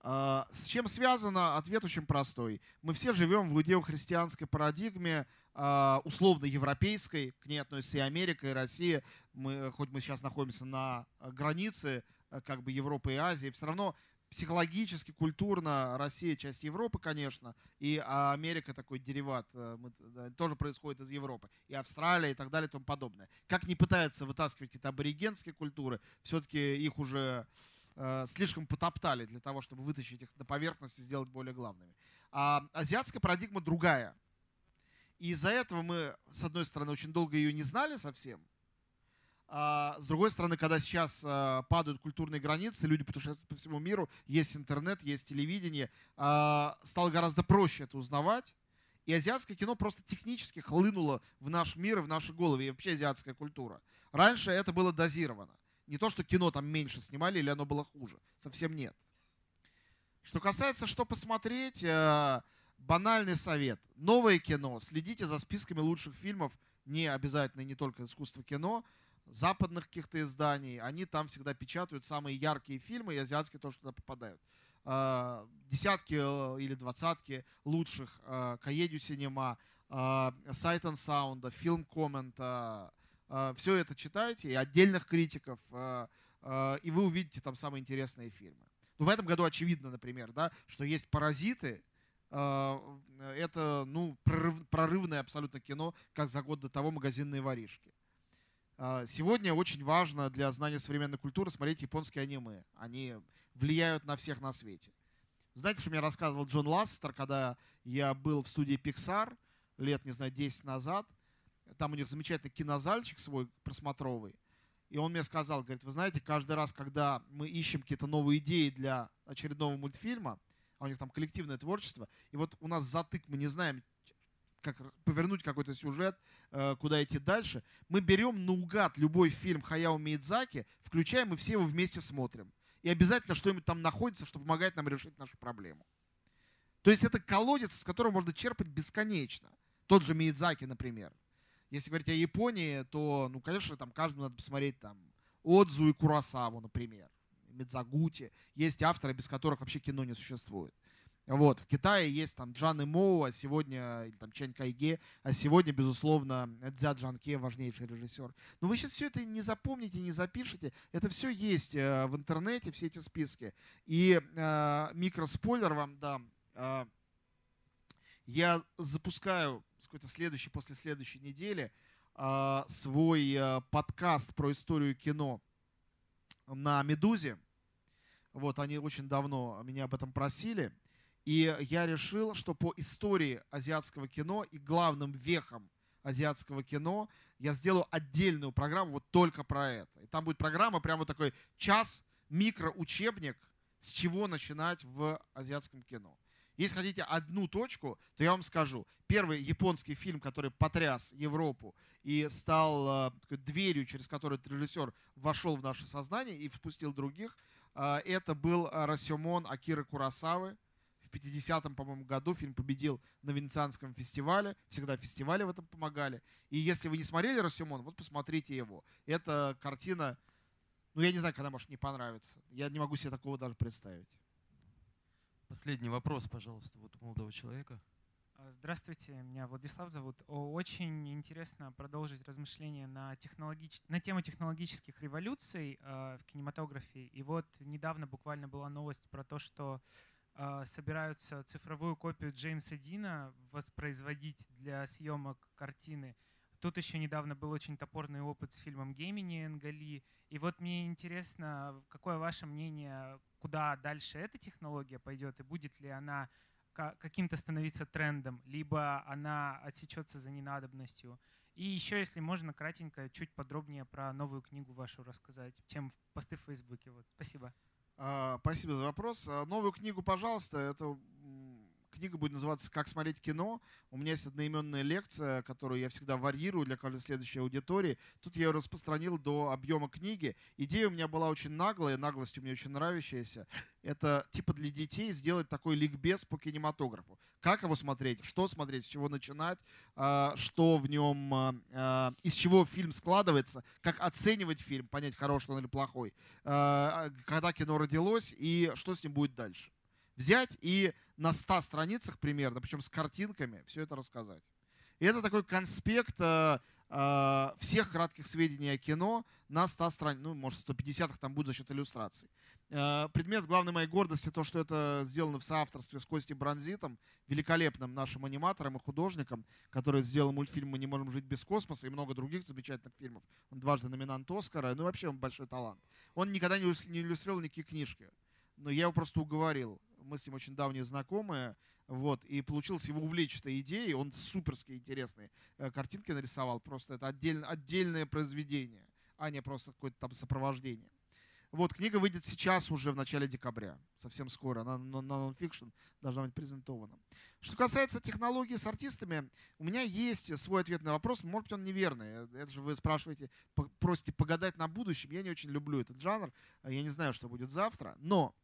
А, а, с чем связано? Ответ очень простой. Мы все живем в иудео-христианской парадигме, а, условно европейской, к ней относится и Америка, и Россия. Мы, хоть мы сейчас находимся на границе э, как бы Европы и Азии, все равно психологически, культурно Россия часть Европы, конечно, и Америка такой дериват э, тоже происходит из Европы, и Австралия и так далее и тому подобное. Как не пытаются вытаскивать какие-то аборигенские культуры, все-таки их уже слишком потоптали для того, чтобы вытащить их на поверхность и сделать более главными. А азиатская парадигма другая. И из-за этого мы, с одной стороны, очень долго ее не знали совсем, а с другой стороны, когда сейчас а, падают культурные границы, люди путешествуют по всему миру, есть интернет, есть телевидение, а, стало гораздо проще это узнавать. И азиатское кино просто технически хлынуло в наш мир и в наши головы, и вообще азиатская культура. Раньше это было дозировано. Не то, что кино там меньше снимали или оно было хуже. Совсем нет. Что касается, что посмотреть, э, банальный совет. Новое кино. Следите за списками лучших фильмов. Не обязательно не только искусство кино, западных каких-то изданий. Они там всегда печатают самые яркие фильмы, и азиатские тоже туда попадают. Э, десятки э, или двадцатки лучших. Каедю Синема, and Sound, Film Comment. Все это читайте, и отдельных критиков. И вы увидите там самые интересные фильмы. Ну, в этом году очевидно, например, да, что есть «Паразиты», это ну, прорыв, прорывное абсолютно кино, как за год до того «Магазинные воришки». Сегодня очень важно для знания современной культуры смотреть японские аниме. Они влияют на всех на свете. Знаете, что мне рассказывал Джон Ластер, когда я был в студии Pixar лет, не знаю, 10 назад. Там у них замечательный кинозальчик свой просмотровый. И он мне сказал, говорит, вы знаете, каждый раз, когда мы ищем какие-то новые идеи для очередного мультфильма, а у них там коллективное творчество, и вот у нас затык, мы не знаем, как повернуть какой-то сюжет, э, куда идти дальше, мы берем наугад любой фильм Хаяо Миядзаки, включаем и все его вместе смотрим. И обязательно что-нибудь там находится, что помогает нам решить нашу проблему. То есть это колодец, с которого можно черпать бесконечно. Тот же Миядзаки, например. Если говорить о Японии, то, ну, конечно, там каждому надо посмотреть там Отзу и Курасаву, например, Мидзагути. Есть авторы, без которых вообще кино не существует. Вот, в Китае есть там Джан Моу, а сегодня, или там Чэнь Кайге, а сегодня, безусловно, Дзя Джанке, важнейший режиссер. Но вы сейчас все это не запомните, не запишите. Это все есть э, в интернете, все эти списки. И э, микроспойлер вам дам. Э, я запускаю с какой-то следующей, после следующей недели э, свой э, подкаст про историю кино на «Медузе». Вот, они очень давно меня об этом просили. И я решил, что по истории азиатского кино и главным вехам азиатского кино я сделаю отдельную программу вот только про это. И там будет программа, прямо такой час, микроучебник, с чего начинать в азиатском кино. Если хотите одну точку, то я вам скажу. Первый японский фильм, который потряс Европу и стал э, дверью, через которую режиссер вошел в наше сознание и впустил других, э, это был Расемон Акиры Курасавы. В 50-м, по-моему, году фильм победил на Венецианском фестивале. Всегда фестивали в этом помогали. И если вы не смотрели Расемон, вот посмотрите его. Это картина, ну я не знаю, когда может не понравиться. Я не могу себе такого даже представить. Последний вопрос, пожалуйста, вот у молодого человека. А, здравствуйте, меня Владислав зовут. Очень интересно продолжить размышления на, технологич... на тему технологических революций э, в кинематографе. И вот недавно буквально была новость про то, что э, собираются цифровую копию Джеймса Дина воспроизводить для съемок картины. Тут еще недавно был очень топорный опыт с фильмом Гемини Энгали. И вот мне интересно, какое ваше мнение куда дальше эта технология пойдет и будет ли она каким-то становиться трендом, либо она отсечется за ненадобностью. И еще, если можно, кратенько, чуть подробнее про новую книгу вашу рассказать, чем посты в Фейсбуке. Вот. Спасибо. А, спасибо за вопрос. А, новую книгу, пожалуйста, это книга будет называться «Как смотреть кино». У меня есть одноименная лекция, которую я всегда варьирую для каждой следующей аудитории. Тут я ее распространил до объема книги. Идея у меня была очень наглая, наглость у меня очень нравящаяся. Это типа для детей сделать такой ликбез по кинематографу. Как его смотреть, что смотреть, с чего начинать, а, что в нем, а, а, из чего фильм складывается, как оценивать фильм, понять, хороший он или плохой, когда кино родилось и что с ним будет дальше взять и на 100 страницах примерно, причем с картинками, все это рассказать. И это такой конспект э, э, всех кратких сведений о кино на 100 страницах, ну, может, 150 там будет за счет иллюстраций. Э, предмет главной моей гордости то, что это сделано в соавторстве с Костей Бронзитом, великолепным нашим аниматором и художником, который сделал мультфильм «Мы не можем жить без космоса» и много других замечательных фильмов. Он дважды номинант Оскара, ну, вообще он большой талант. Он никогда не иллюстрировал никакие книжки, но я его просто уговорил мы с ним очень давние знакомые, вот, и получилось его увлечь этой идеей, он суперски интересные э, картинки нарисовал, просто это отдельно, отдельное произведение, а не просто какое-то там сопровождение. Вот, книга выйдет сейчас уже в начале декабря, совсем скоро. Она на нонфикшн должна быть презентована. Что касается технологии с артистами, у меня есть свой ответ на вопрос. Может быть, он неверный. Это же вы спрашиваете, просите погадать на будущем. Я не очень люблю этот жанр. Я не знаю, что будет завтра. Но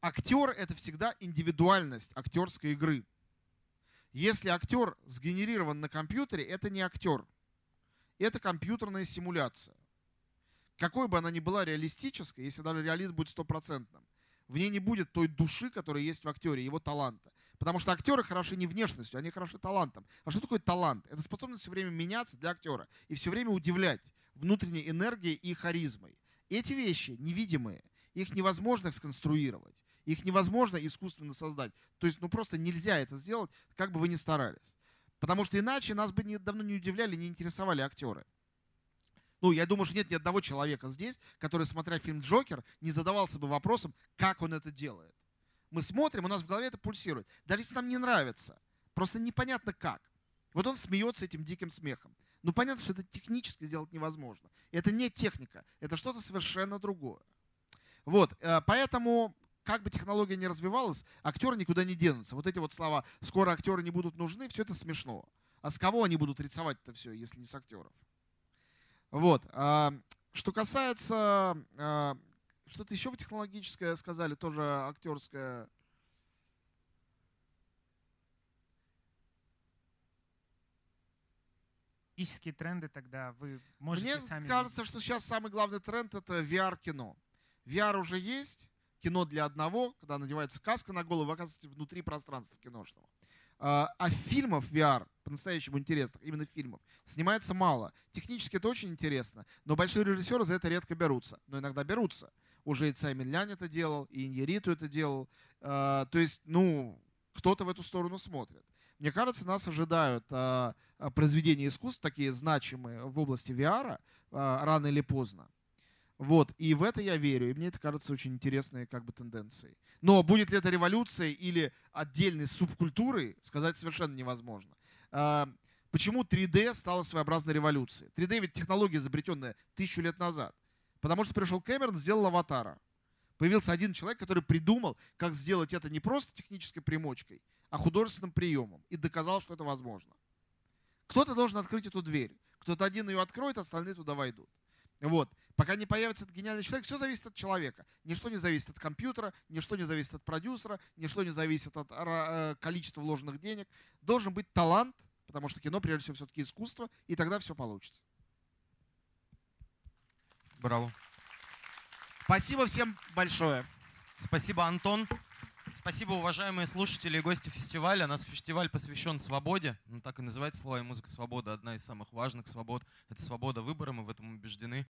актер — это всегда индивидуальность актерской игры. Если актер сгенерирован на компьютере, это не актер. Это компьютерная симуляция какой бы она ни была реалистической, если даже реализм будет стопроцентным, в ней не будет той души, которая есть в актере, его таланта. Потому что актеры хороши не внешностью, они хороши талантом. А что такое талант? Это способность все время меняться для актера и все время удивлять внутренней энергией и харизмой. Эти вещи невидимые, их невозможно сконструировать, их невозможно искусственно создать. То есть, ну просто нельзя это сделать, как бы вы ни старались. Потому что иначе нас бы давно не удивляли, не интересовали актеры. Ну, я думаю, что нет ни одного человека здесь, который, смотря фильм «Джокер», не задавался бы вопросом, как он это делает. Мы смотрим, у нас в голове это пульсирует. Даже если нам не нравится, просто непонятно как. Вот он смеется этим диким смехом. Ну, понятно, что это технически сделать невозможно. Это не техника, это что-то совершенно другое. Вот, э, поэтому как бы технология не развивалась, актеры никуда не денутся. Вот эти вот слова «скоро актеры не будут нужны», все это смешно. А с кого они будут рисовать это все, если не с актеров? Вот. А, что касается... А, что-то еще вы технологическое сказали, тоже актерское. Технические тренды тогда вы можете Мне сами... кажется, что сейчас самый главный тренд — это VR-кино. VR уже есть, кино для одного, когда надевается каска на голову, вы оказываетесь внутри пространства киношного. А, а фильмов VR, по-настоящему интересных, именно фильмов, снимается мало. Технически это очень интересно, но большие режиссеры за это редко берутся. Но иногда берутся. Уже и Цай Минлян это делал, и Иньериту это делал. А, то есть, ну, кто-то в эту сторону смотрит. Мне кажется, нас ожидают а, произведения искусств, такие значимые в области VR, рано или поздно. Вот, и в это я верю, и мне это кажется очень интересной как бы тенденцией. Но будет ли это революцией или отдельной субкультурой, сказать совершенно невозможно. А, почему 3D стала своеобразной революцией? 3D ведь технология, изобретенная тысячу лет назад. Потому что пришел Кэмерон, сделал аватара. Появился один человек, который придумал, как сделать это не просто технической примочкой, а художественным приемом. И доказал, что это возможно. Кто-то должен открыть эту дверь. Кто-то один ее откроет, остальные туда войдут. Вот. Пока не появится этот гениальный человек, все зависит от человека. Ничто не зависит от компьютера, ничто не зависит от продюсера, ничто не зависит от э, количества вложенных денег. Должен быть талант, потому что кино, прежде всего, все-таки искусство, и тогда все получится. Браво. Спасибо всем большое. Спасибо, Антон. Спасибо, уважаемые слушатели и гости фестиваля. Наш фестиваль посвящен свободе. Ну, так и называется «Слова и музыка свобода». Одна из самых важных свобод — это свобода выбора, мы в этом убеждены.